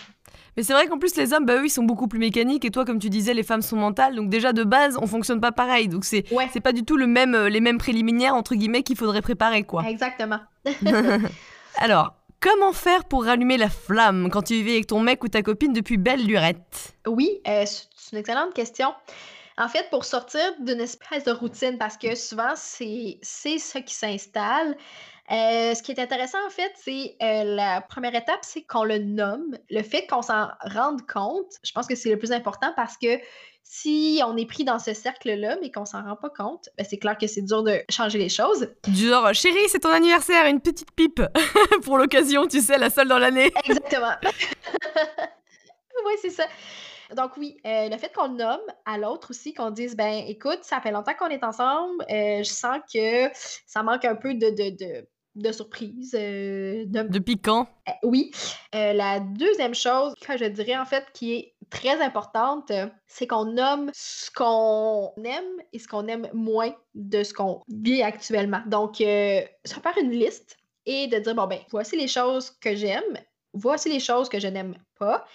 Mais c'est vrai qu'en plus, les hommes, bah, eux, ils sont beaucoup plus mécaniques. Et toi, comme tu disais, les femmes sont mentales. Donc, déjà, de base, on fonctionne pas pareil. Donc, c'est ouais. c'est pas du tout le même, les mêmes préliminaires, entre guillemets, qu'il faudrait préparer, quoi. Exactement. Alors, Comment faire pour rallumer la flamme quand tu vivais avec ton mec ou ta copine depuis belle lurette? Oui, euh, c'est une excellente question. En fait, pour sortir d'une espèce de routine, parce que souvent, c'est ça qui s'installe. Euh, ce qui est intéressant, en fait, c'est euh, la première étape, c'est qu'on le nomme. Le fait qu'on s'en rende compte, je pense que c'est le plus important parce que si on est pris dans ce cercle-là, mais qu'on s'en rend pas compte, ben c'est clair que c'est dur de changer les choses. Du genre, chérie, c'est ton anniversaire, une petite pipe pour l'occasion, tu sais, la seule dans l'année. Exactement. oui, c'est ça. Donc oui, euh, le fait qu'on le nomme à l'autre aussi, qu'on dise, ben écoute, ça fait longtemps qu'on est ensemble, euh, je sens que ça manque un peu de, de de surprise. Euh, de... piquant. Euh, oui. La deuxième chose que je dirais en fait qui est très importante, c'est qu'on nomme ce qu'on aime et ce qu'on aime moins de ce qu'on vit actuellement. Donc, ça faire une liste et de dire, bon, ben, voici les choses que j'aime, voici les choses que je n'aime pas.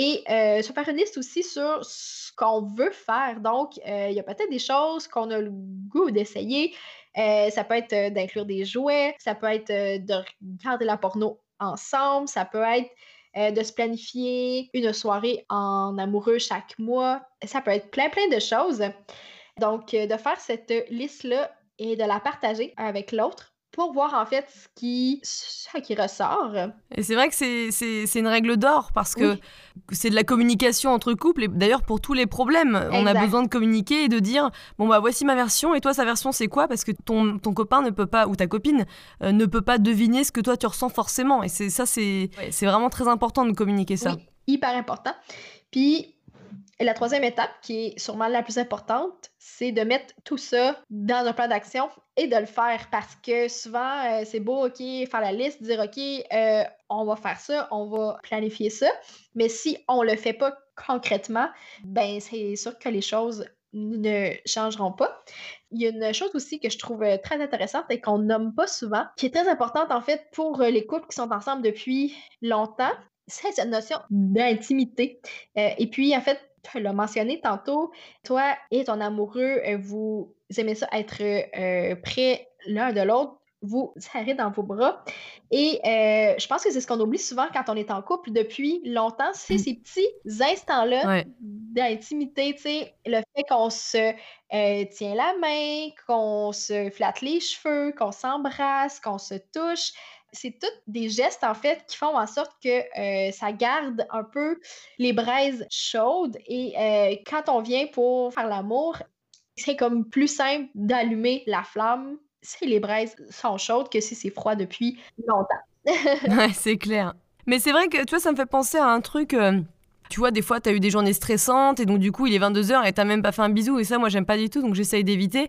Et se faire une liste aussi sur ce qu'on veut faire. Donc, il y a peut-être des choses qu'on a le goût d'essayer, euh, ça peut être euh, d'inclure des jouets, ça peut être euh, de regarder la porno ensemble, ça peut être de se planifier une soirée en amoureux chaque mois. Ça peut être plein, plein de choses. Donc, de faire cette liste-là et de la partager avec l'autre pour voir en fait ce qui, qui ressort. Et c'est vrai que c'est une règle d'or parce que c'est de la communication entre couples et d'ailleurs pour tous les problèmes, on a besoin de communiquer et de dire bon bah voici ma version et toi sa version c'est quoi? Parce que ton, ton copain ne peut pas ou ta copine euh, ne peut pas deviner ce que toi tu ressens forcément et c'est ça c'est c'est vraiment très important de communiquer ça. Oui, hyper important. Puis la troisième étape, qui est sûrement la plus importante, c'est de mettre tout ça dans un plan d'action et de le faire parce que souvent, euh, c'est beau, OK, faire la liste, dire, OK, euh, on va faire ça, on va planifier ça, mais si on le fait pas concrètement, ben c'est sûr que les choses ne changeront pas. Il y a une chose aussi que je trouve euh, très intéressante et qu'on nomme pas souvent, qui est très importante en fait pour les couples qui sont ensemble depuis longtemps, c'est cette notion d'intimité. et puis, en fait, tu l'as mentionné tantôt, toi et ton amoureux, euh, vous aimez ça être euh, près l'un de l'autre vous serrer dans vos bras. Et euh, je pense que c'est ce qu'on oublie souvent quand on est en couple depuis longtemps, c'est Mmh. ces petits instants-là Ouais. d'intimité, tu sais, le fait qu'on se euh, tient la main, qu'on se flatte les cheveux, qu'on s'embrasse, qu'on se touche. C'est tous des gestes, en fait, qui font en sorte que euh, ça garde un peu les braises chaudes. Et euh, quand on vient pour faire l'amour, c'est comme plus simple d'allumer la flamme si les braises sont chaudes que si c'est froid depuis longtemps. C'est clair. Mais c'est vrai que, tu vois, ça me fait penser à un truc. euh, tu vois, des fois, t'as eu des journées stressantes et donc, du coup, il est 22h et t'as même pas fait un bisou. Et ça, moi, j'aime pas du tout, donc j'essaye d'éviter.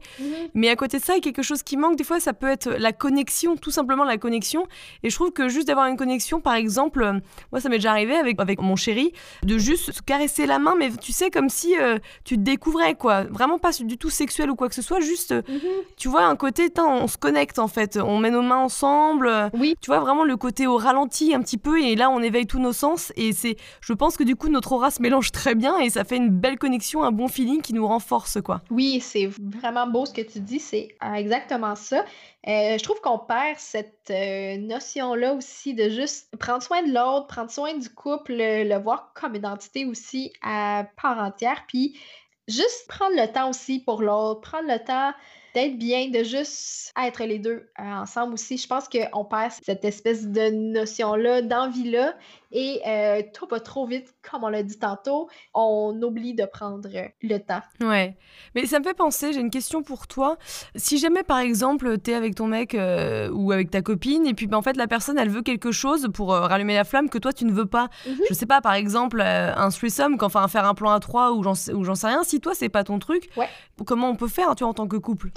Mais à côté de ça, il y a quelque chose qui manque. Des fois, ça peut être la connexion, tout simplement la connexion. Et je trouve que juste d'avoir une connexion, par exemple, euh, moi, ça m'est déjà arrivé avec, avec mon chéri, de juste se caresser la main, mais tu sais, comme si euh, tu te découvrais, quoi. Vraiment pas du tout sexuel ou quoi que ce soit, juste, euh, Mhm. tu vois, un côté, on se connecte, en fait. On met nos mains ensemble. Oui, tu vois vraiment le côté au ralenti un petit peu et là on éveille tous nos sens et c'est je pense que du coup notre aura se mélange très bien et ça fait une belle connexion un bon feeling qui nous renforce quoi Oui, c'est vraiment beau ce que tu dis, c'est euh, exactement ça. Euh, je trouve qu'on perd cette euh, notion-là aussi de juste prendre soin de l'autre, prendre soin du couple, le, voir comme identité aussi à part entière, puis juste prendre le temps aussi pour l'autre, prendre le temps d'être bien, de juste être les deux ensemble aussi. Je pense qu'on perd cette espèce de notion-là, d'envie-là, et euh, tout va trop vite, comme on l'a dit tantôt, on oublie de prendre euh, le temps. ouais mais ça me fait penser j'ai une question pour toi si jamais par exemple t'es avec ton mec euh, ou avec ta copine et puis ben, en fait la personne elle veut quelque chose pour euh, rallumer la flamme que toi tu ne veux pas Mhm. je sais pas par exemple un threesome enfin faire un plan à trois ou j'en sais, ou j'en sais rien si toi c'est pas ton truc Ouais. comment on peut faire tu vois en tant que couple?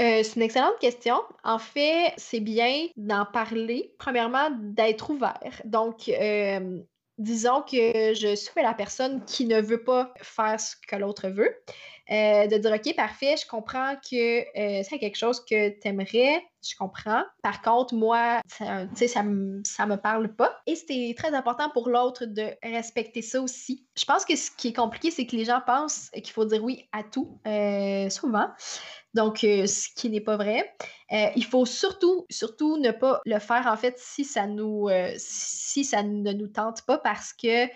Euh, c'est une excellente question. En fait, c'est bien d'en parler. Premièrement, d'être ouvert. Donc, euh, disons que je suis la personne qui ne veut pas faire ce que l'autre veut. Euh, de dire, OK, parfait, je comprends que c'est quelque chose que tu aimerais, je comprends. Par contre, moi, ça, ça, me- me parle pas. Et c'était très important pour l'autre de respecter ça aussi. Je pense que ce qui est compliqué, c'est que les gens pensent qu'il faut dire oui à tout, souvent. Donc, euh, ce qui n'est pas vrai. Euh, il faut surtout, surtout ne pas le faire, en fait, si ça nous, euh, si ça ne nous tente pas, parce que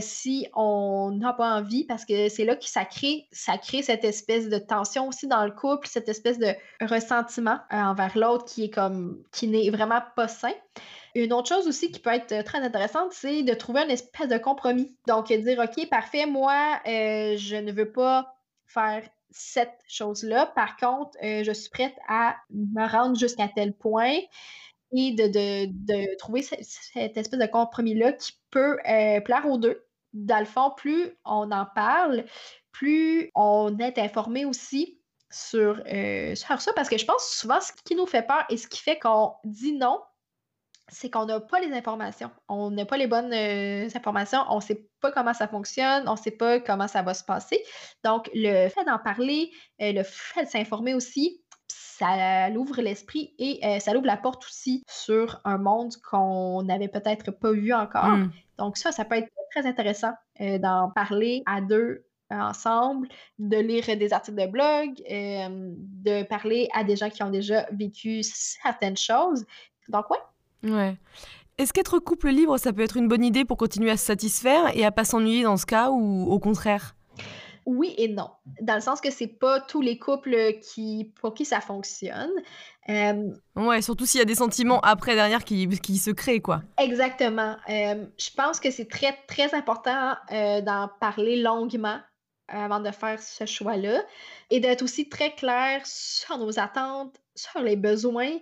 si on n'a pas envie, parce que c'est là que ça crée, ça crée cette espèce de tension aussi dans le couple, cette espèce de ressentiment envers l'autre qui est comme, qui n'est vraiment pas sain. Une autre chose aussi qui peut être très intéressante, c'est de trouver une espèce de compromis. Donc, dire, OK, parfait, moi, je ne veux pas faire cette chose-là. Par contre, euh, je suis prête à me rendre jusqu'à tel point et de, de- de trouver ce- cette espèce de compromis-là qui peut euh, plaire aux deux. Dans le fond, plus on en parle, plus on est informé aussi sur, euh, sur ça. Parce que je pense souvent ce qui nous fait peur et ce qui fait qu'on dit non, c'est qu'on n'a pas les informations. On n'a pas les bonnes euh, informations. On ne sait pas comment ça fonctionne. On ne sait pas comment ça va se passer. Donc, le fait d'en parler, euh, le fait de s'informer aussi, ça l'ouvre l'esprit et euh, ça l'ouvre la porte aussi sur un monde qu'on n'avait peut-être pas vu encore. Hmm. Donc, ça, ça peut être très intéressant d'en parler à deux ensemble, de lire des articles de blog, de parler à des gens qui ont déjà vécu certaines choses. Donc, ouais. Ouais. Est-ce qu'être couple libre, ça peut être une bonne idée pour continuer à se satisfaire et à pas s'ennuyer dans ce cas ou au contraire? Oui et non. Dans le sens que c'est pas tous les couples qui, pour qui ça fonctionne. Euh, Ouais, surtout s'il y a des sentiments après derrière qui, qui se créent, quoi. exactement. Euh, je pense que c'est très, très important euh, d'en parler longuement avant de faire ce choix-là et d'être aussi très clair sur nos attentes, sur les besoins,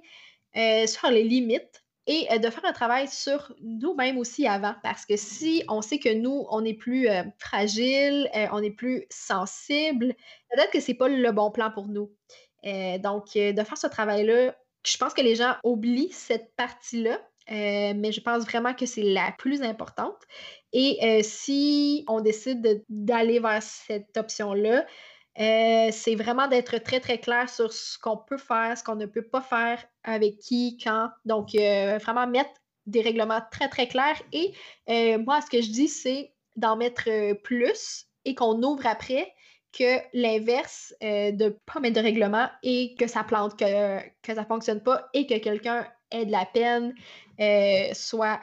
sur les limites et euh, de faire un travail sur nous-mêmes aussi avant. Parce que si on sait que nous, on est plus euh, fragile, euh, on est plus sensible, peut-être que c'est pas le bon plan pour nous. Euh, donc, de faire ce travail-là, je pense que les gens oublient cette partie-là, mais je pense vraiment que c'est la plus importante. Et si on décide de- d'aller vers cette option-là, euh, c'est vraiment d'être très, très clair sur ce qu'on peut faire, ce qu'on ne peut pas faire, avec qui, quand. Donc, euh, vraiment mettre des règlements très, très clairs. Et euh, moi, ce que je dis, c'est d'en mettre plus et qu'on ouvre après que l'inverse de pas mettre de règlement et que ça plante, que, que ça fonctionne pas et que quelqu'un ait de la peine, soit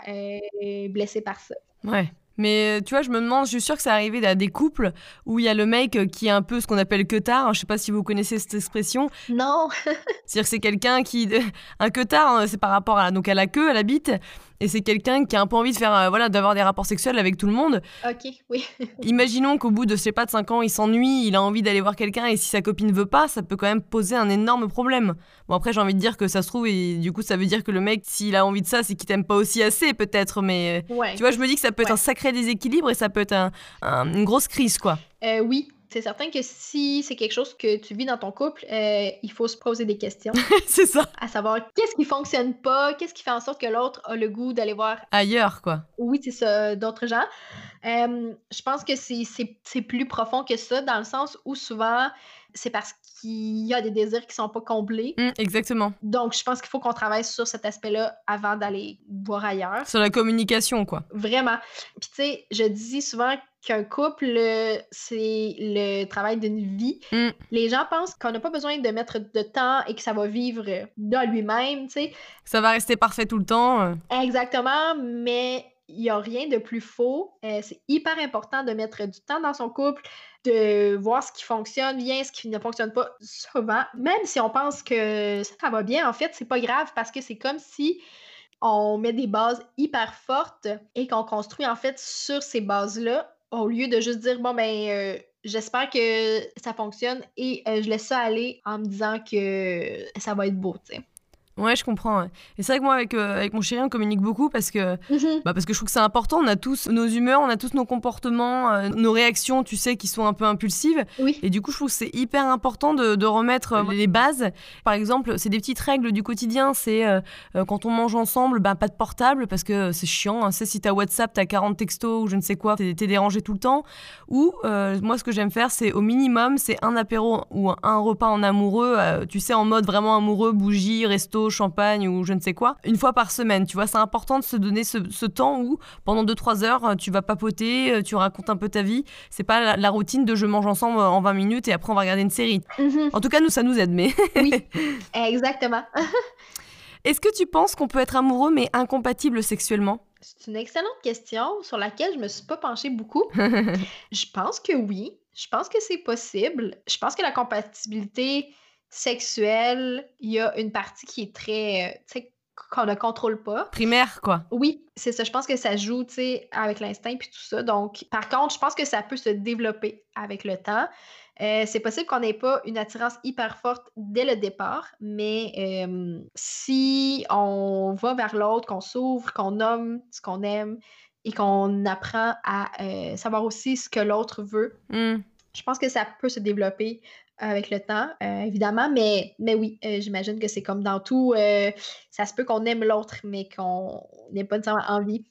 blessé par ça. Ouais. Mais tu vois, je me demande, je suis sûre que ça arrivé à des couples où il y a le mec qui est un peu ce qu'on appelle que tard. Je sais pas si vous connaissez cette expression. Non. C'est-à-dire que c'est quelqu'un qui. Un que tard, hein, c'est par rapport à, donc à la queue, à la bite et c'est quelqu'un qui a un peu envie de faire euh, voilà d'avoir des rapports sexuels avec tout le monde. OK, oui. Imaginons qu'au bout de je sais pas de 5 ans, il s'ennuie, il a envie d'aller voir quelqu'un et si sa copine veut pas, ça peut quand même poser un énorme problème. Bon après j'ai envie de dire que ça se trouve et du coup ça veut dire que le mec s'il a envie de ça, c'est qu'il t'aime pas aussi assez peut-être mais euh, tu vois, je me dis que ça peut être un sacré déséquilibre et ça peut être une grosse crise quoi. Euh, oui, c'est certain que si c'est quelque chose que tu vis dans ton couple, euh, il faut se poser des questions. c'est ça. À savoir qu'est-ce qui fonctionne pas, qu'est-ce qui fait en sorte que l'autre a le goût d'aller voir ailleurs, quoi. Oui, c'est ça, d'autres gens. Euh, je pense que c'est plus profond que ça, dans le sens où souvent, c'est parce qu'il y a des désirs qui sont pas comblés. Mmh, exactement. Donc, je pense qu'il faut qu'on travaille sur cet aspect-là avant d'aller voir ailleurs. Sur la communication, quoi. Vraiment. Puis, tu sais, je dis souvent qu'un couple, c'est le travail d'une vie. Mmh. Les gens pensent qu'on n'a pas besoin de mettre de temps et que ça va vivre de lui-même, tu sais. Ça va rester parfait tout le temps. Euh. Exactement, mais il n'y a rien de plus faux. Euh, c'est hyper important de mettre du temps dans son couple, de voir ce qui fonctionne bien, ce qui ne fonctionne pas souvent. Même si on pense que ça va bien, en fait, c'est pas grave parce que c'est comme si on met des bases hyper fortes et qu'on construit en fait sur ces bases-là au lieu de juste dire bon ben euh, j'espère que ça fonctionne et euh, je laisse ça aller en me disant que ça va être beau, tu sais. Ouais, je comprends. Et c'est vrai que moi, avec, euh, avec mon chéri, on communique beaucoup parce que, mhm. bah parce que je trouve que c'est important. On a tous nos humeurs, on a tous nos comportements, euh, nos réactions, tu sais, qui sont un peu impulsives. Oui. Et du coup, je trouve que c'est hyper important de, de remettre euh, les bases. Par exemple, c'est des petites règles du quotidien. C'est quand on mange ensemble, bah, pas de portable parce que c'est chiant. Hein. C'est si t'as WhatsApp, t'as 40 textos ou je ne sais quoi, t'es dérangé tout le temps. Ou moi, ce que j'aime faire, c'est au minimum, c'est un apéro ou un repas en amoureux, tu sais, en mode vraiment amoureux, bougie, resto, champagne ou je ne sais quoi, une fois par semaine. Tu vois, c'est important de se donner ce, temps où pendant 2-3 heures, tu vas papoter, euh, tu racontes un peu ta vie. C'est pas la, routine de je mange ensemble en 20 minutes et après on va regarder une série. Mhm. En tout cas, nous, ça nous aide, mais. oui, exactement. Est-ce que tu penses qu'on peut être amoureux mais incompatible sexuellement? C'est une excellente question sur laquelle je me suis pas penchée beaucoup. je pense que oui. Je pense que c'est possible. Je pense que la compatibilité sexuelle, il y a une partie qui est très, euh, tu sais, qu'on ne contrôle pas. Primaire, quoi. Oui, c'est ça. Je pense que ça joue, tu sais, avec l'instinct puis tout ça. Donc, par contre, je pense que ça peut se développer avec le temps. Euh, c'est possible qu'on n'ait pas une attirance hyper forte dès le départ, mais euh, si on va vers l'autre, qu'on s'ouvre, qu'on nomme ce qu'on aime et qu'on apprend à savoir aussi ce que l'autre veut, mmh. je pense que ça peut se développer avec le temps, euh, évidemment, mais, mais oui, euh, j'imagine que c'est comme dans tout, euh, ça se peut qu'on aime l'autre, mais qu'on n'ait pas nécessairement envie.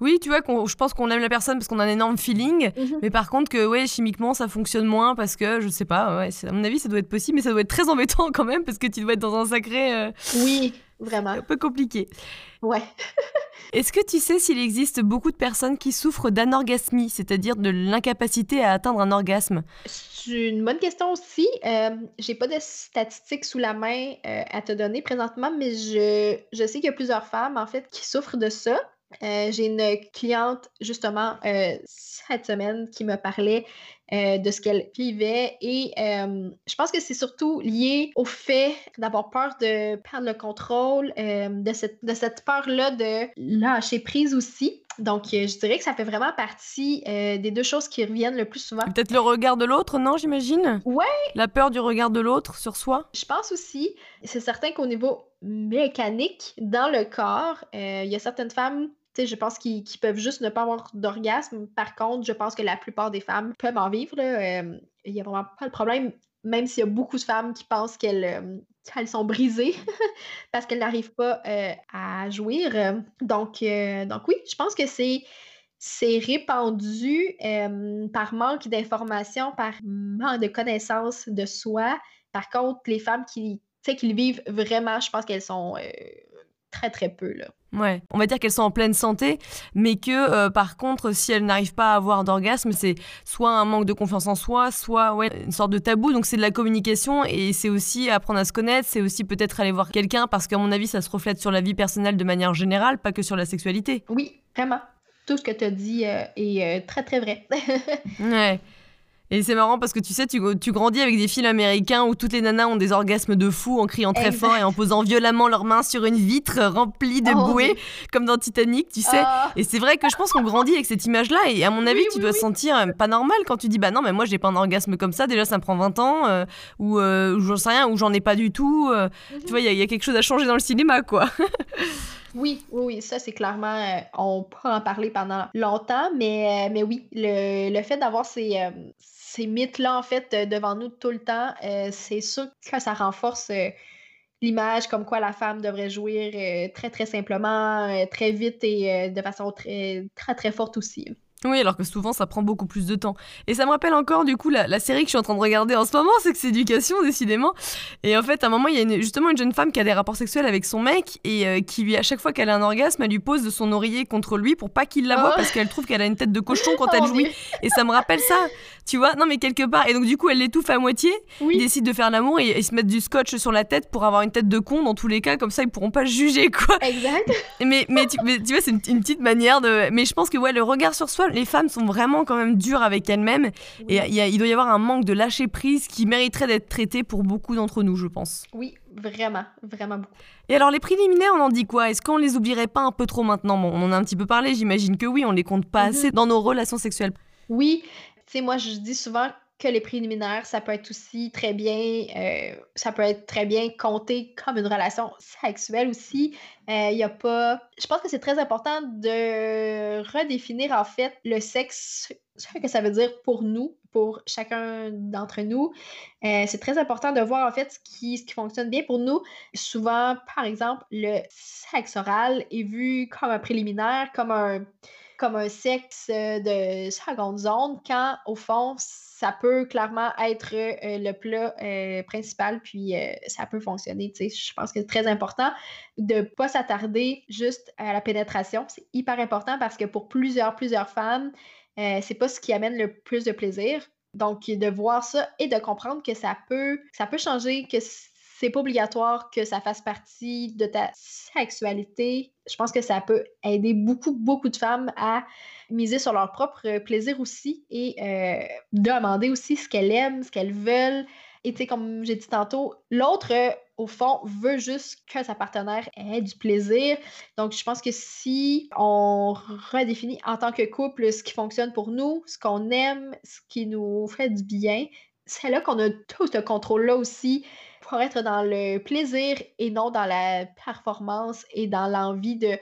Oui, tu vois, je pense qu'on aime la personne parce qu'on a un énorme feeling, mhm. mais par contre que ouais, chimiquement ça fonctionne moins parce que je sais pas, ouais, à mon avis ça doit être possible, mais ça doit être très embêtant quand même parce que tu dois être dans un sacré. Oui, vraiment. Un peu compliqué. Ouais. Est-ce que tu sais s'il existe beaucoup de personnes qui souffrent d'anorgasmie, c'est-à-dire de l'incapacité à atteindre un orgasme? C'est une bonne question aussi. Euh, J'ai pas de statistiques sous la main euh, à te donner présentement, mais je, je sais qu'il y a plusieurs femmes en fait qui souffrent de ça. Euh, j'ai une cliente justement euh, cette semaine qui me parlait euh, de ce qu'elle vivait et je pense que c'est surtout lié au fait d'avoir peur de perdre le contrôle, de cette, de cette peur-là de lâcher prise aussi. Donc, je dirais que ça fait vraiment partie des deux choses qui reviennent le plus souvent. Peut-être le regard de l'autre, non, j'imagine? Ouais. La peur du regard de l'autre sur soi? Je pense aussi. C'est certain qu'au niveau mécanique, dans le corps, il y a certaines femmes je pense qu'ils peuvent juste ne pas avoir d'orgasme. Par contre, je pense que la plupart des femmes peuvent en vivre. Euh, il n'y a vraiment pas de problème, même s'il y a beaucoup de femmes qui pensent qu'elles euh, sont brisées parce qu'elles n'arrivent pas euh, à jouir. Donc, donc oui, je pense que c'est c'est répandu par manque d'informations, par manque de connaissances de soi. Par contre, les femmes qui, qui le vivent vraiment, je pense qu'elles sont très, très peu. Là. Ouais, on va dire qu'elles sont en pleine santé, mais que euh, par contre, si elles n'arrivent pas à avoir d'orgasme, c'est soit un manque de confiance en soi, soit ouais, une sorte de tabou. Donc c'est de la communication et c'est aussi apprendre à se connaître, c'est aussi peut-être aller voir quelqu'un parce qu'à mon avis, ça se reflète sur la vie personnelle de manière générale, pas que sur la sexualité. Oui, vraiment. Tout ce que tu as dit euh, est euh, très très vrai. ouais. Et c'est marrant parce que tu sais, tu, tu, grandis avec des films américains où toutes les nanas ont des orgasmes de fou en criant très fort et en posant violemment leurs mains sur une vitre remplie de oh, bouées, comme dans Titanic, tu sais. Ah. Et c'est vrai que je pense qu'on grandit avec cette image-là. Et à mon avis, tu dois sentir euh, pas normal quand tu dis Bah non, mais moi j'ai pas un orgasme comme ça, déjà ça me prend 20 ans, euh, ou euh, j'en sais rien, ou j'en ai pas du tout. Euh, mhm. Tu vois, il y, y, a quelque chose à changer dans le cinéma, quoi. Oui, oui, oui, ça c'est clairement, on peut en parler pendant longtemps, mais, mais oui, le, le fait d'avoir ces, ces mythes-là, en fait, euh, devant nous tout le temps, euh, c'est sûr que ça renforce euh, l'image comme quoi la femme devrait jouir très, très simplement, très vite et de façon très, très, très forte aussi. Oui, alors que souvent ça prend beaucoup plus de temps. Et ça me rappelle encore du coup la, série que je suis en train de regarder en ce moment, c'est que c'est éducation décidément. Et en fait, à un moment, il y a justement une jeune femme qui a des rapports sexuels avec son mec et euh, qui lui, à chaque fois qu'elle a un orgasme, elle lui pose de son oreiller contre lui pour pas qu'il la voie oh. parce qu'elle trouve qu'elle a une tête de cochon quand elle oh, jouit. Et ça me rappelle ça, tu vois Non, mais quelque part. Et donc du coup, elle l'étouffe à moitié. Ils décident de faire l'amour et ils se mettent du scotch sur la tête pour avoir une tête de con dans tous les cas, comme ça ils pourront pas juger quoi. Exact. Mais, mais, tu, vois, c'est une, une, petite manière de. Mais je pense que ouais, le regard sur soi, les femmes sont vraiment quand même dure avec elle-même. Et il doit y avoir un manque de lâcher prise qui mériterait d'être traité pour beaucoup d'entre nous, je pense. Oui, vraiment, vraiment beaucoup. Et alors les préliminaires, on en dit quoi? Est-ce qu'on les oublierait pas un peu trop maintenant? Bon, On en a un petit peu parlé, j'imagine que oui, on les compte pas mhm. assez dans nos relations sexuelles. Oui, sais, moi je dis souvent que les préliminaires, ça peut être aussi très bien, euh, ça peut être très bien compté comme une relation sexuelle aussi. Il euh, y a pas. Je pense que c'est très important de redéfinir en fait le sexe, ce que ça veut dire pour nous, pour chacun d'entre nous. Euh, c'est très important de voir en fait qui, ce qui fonctionne bien pour nous. Souvent, par exemple, le sexe oral est vu comme un préliminaire, comme un comme un sexe de seconde zone, quand au fond, ça peut clairement être euh, le plat euh, principal, puis euh, ça peut fonctionner. Je pense que c'est très important de ne pas s'attarder juste à la pénétration. C'est hyper important parce que pour plusieurs, plusieurs femmes, c'est pas ce qui amène le plus de plaisir. Donc, de voir ça et de comprendre que ça peut, ça peut changer, que c'est pas obligatoire que ça fasse partie de ta sexualité. Je pense que ça peut aider beaucoup, beaucoup de femmes à miser sur leur propre plaisir aussi et euh, demander aussi ce qu'elles aiment, ce qu'elles veulent. Et tu sais, comme j'ai dit tantôt, l'autre, au fond, veut juste que sa partenaire ait du plaisir. Donc, je pense que si on redéfinit en tant que couple ce qui fonctionne pour nous, ce qu'on aime, ce qui nous fait du bien, c'est là qu'on a tout ce contrôle-là aussi pour être dans le plaisir et non dans la performance et dans l'envie de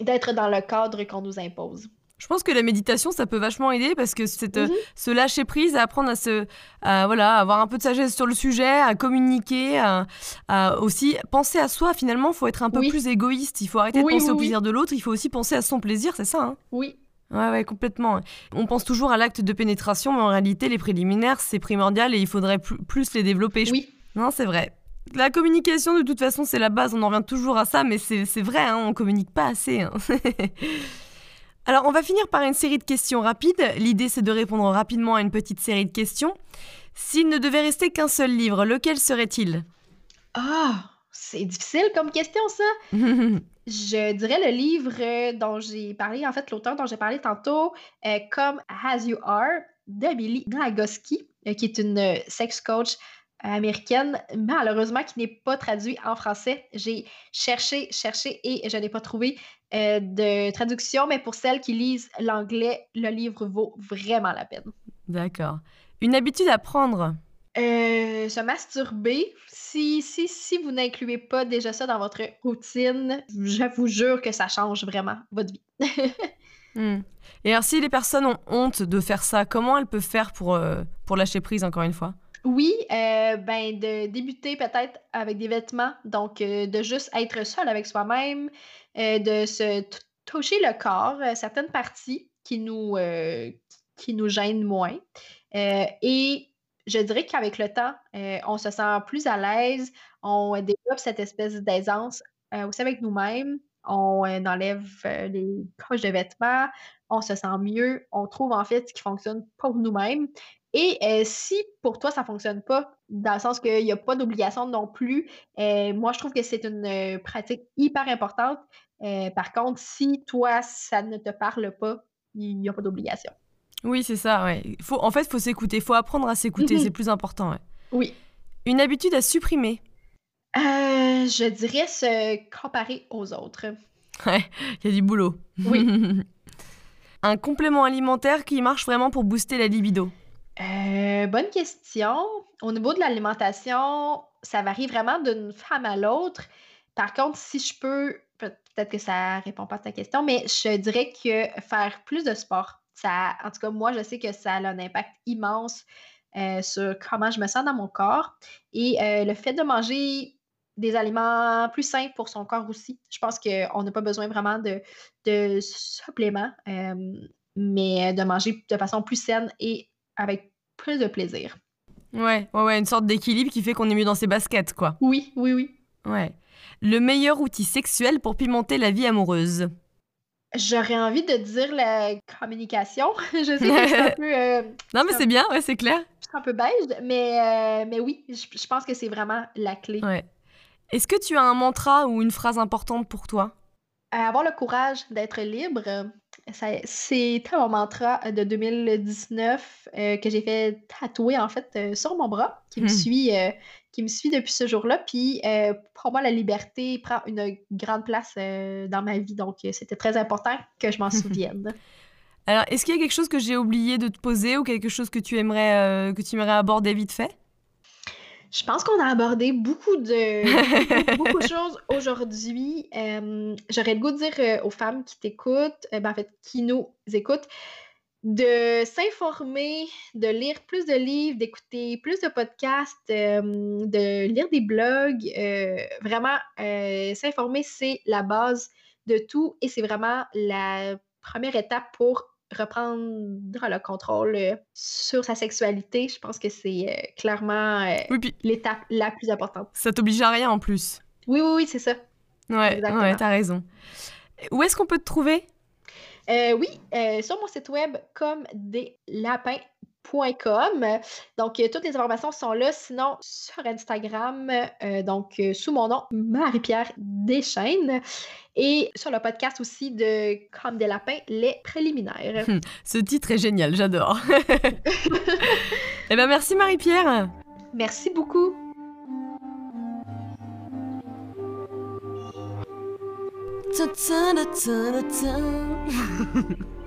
d'être dans le cadre qu'on nous impose. Je pense que la méditation, ça peut vachement aider parce que c'est euh, mhm. se lâcher prise, à apprendre à se, voilà, avoir un peu de sagesse sur le sujet, à communiquer, à, aussi penser à soi. Finalement, il faut être un peu plus égoïste. Il faut arrêter de penser au plaisir de l'autre. Il faut aussi penser à son plaisir, c'est ça hein? Oui, Ouais, ouais, complètement. On pense toujours à l'acte de pénétration, mais en réalité, les préliminaires, c'est primordial et il faudrait plus les développer. Oui. Non, c'est vrai. La communication, de toute façon, c'est la base, on en revient toujours à ça, mais c'est vrai, hein, on communique pas assez. Hein. Alors, on va finir par une série de questions rapides. L'idée, c'est de répondre rapidement à une petite série de questions. S'il ne devait rester qu'un seul livre, lequel serait-il? Ah, c'est difficile comme question, ça. Je dirais le livre dont j'ai parlé, en fait, l'auteur dont j'ai parlé tantôt, euh, Comme As You Are, d'Amélie Nagoski, euh, qui est une euh, sex coach américaine, malheureusement qui n'est pas traduit en français. J'ai cherché, cherché et je n'ai pas trouvé de traduction, mais pour celles qui lisent l'anglais, le livre vaut vraiment la peine. D'accord. Une habitude à prendre? Euh, se masturber, si, si, si vous n'incluez pas déjà ça dans votre routine, je vous jure que ça change vraiment votre vie. Hmm. Et alors, si les personnes ont honte de faire ça, comment elles peuvent faire pour, euh, pour lâcher prise, encore une fois? Oui, euh, ben de débuter peut-être avec des vêtements, donc de juste être seul avec soi-même, de se toucher le corps, certaines parties qui nous, qui nous gênent moins, et je dirais qu'avec le temps, euh, on se sent plus à l'aise, on développe cette espèce d'aisance euh, aussi avec nous-mêmes. on euh, enlève euh, les poches de vêtements, on se sent mieux, on trouve en fait ce qui fonctionne pour nous-mêmes. Et euh, si pour toi ça fonctionne pas, dans le sens qu'il n'y a pas d'obligation non plus, moi je trouve que c'est une pratique hyper importante. par contre, si toi ça ne te parle pas, il n'y a pas d'obligation. Oui, c'est ça, ouais. Faut, en fait, il faut s'écouter, il faut apprendre à s'écouter, c'est plus important, ouais. Oui. Une habitude à supprimer euh, je dirais se comparer aux autres. Ouais, il y a du boulot. Oui. Un complément alimentaire qui marche vraiment pour booster la libido euh, bonne question. Au niveau de l'alimentation, ça varie vraiment d'une femme à l'autre. Par contre, si je peux, peut-être que ça répond pas à ta question, mais je dirais que faire plus de sport, ça, en tout cas, moi, je sais que ça a un impact immense euh, sur comment je me sens dans mon corps. Et le fait de manger des aliments plus simples pour son corps aussi. Je pense qu'on n'a pas besoin vraiment de, de suppléments, euh, mais de manger de façon plus saine et avec plus de plaisir. Ouais, ouais, ouais une sorte d'équilibre qui fait qu'on est mieux dans ses baskets, quoi. Oui, oui, oui. Ouais. Le meilleur outil sexuel pour pimenter la vie amoureuse? J'aurais envie de dire la communication. je sais que c'est un peu. Euh, non, mais c'est bien, ouais, c'est clair. C'est un peu beige, mais, euh, mais oui, je, je pense que c'est vraiment la clé. Ouais. Est-ce que tu as un mantra ou une phrase importante pour toi? Euh, avoir le courage d'être libre, c'est mon mantra de 2019 euh, que j'ai fait tatouer en fait euh, sur mon bras, qui me hmm. suit, qui me suit depuis ce jour-là. Puis pour moi, la liberté prend une grande place dans ma vie, donc c'était très important que je m'en souvienne. Alors, est-ce qu'il y a quelque chose que j'ai oublié de te poser ou quelque chose que tu aimerais que tu aimerais aborder vite fait? Je pense qu'on a abordé beaucoup de, beaucoup de choses aujourd'hui. J'aurais le goût de dire euh, aux femmes qui t'écoutent, euh, ben, en fait, qui nous écoutent, de s'informer, de lire plus de livres, d'écouter plus de podcasts, de lire des blogs. Euh, vraiment, s'informer, c'est la base de tout et c'est vraiment la première étape pour reprendre le contrôle euh, sur sa sexualité, je pense que c'est euh, clairement euh, l'étape la plus importante. Ça t'oblige à rien en plus. Oui, oui, oui, c'est ça. Ouais, ouais t'as raison. Où est-ce qu'on peut te trouver? oui, sur mon site web comme des lapins donc, euh, toutes les informations sont là. Sinon, sur Instagram, euh, donc euh, sous mon nom, Marie-Pierre Deschaines. Et sur le podcast aussi de Comme des lapins, les préliminaires. Hum, ce titre est génial, j'adore. eh bien, merci Marie-Pierre. Merci beaucoup.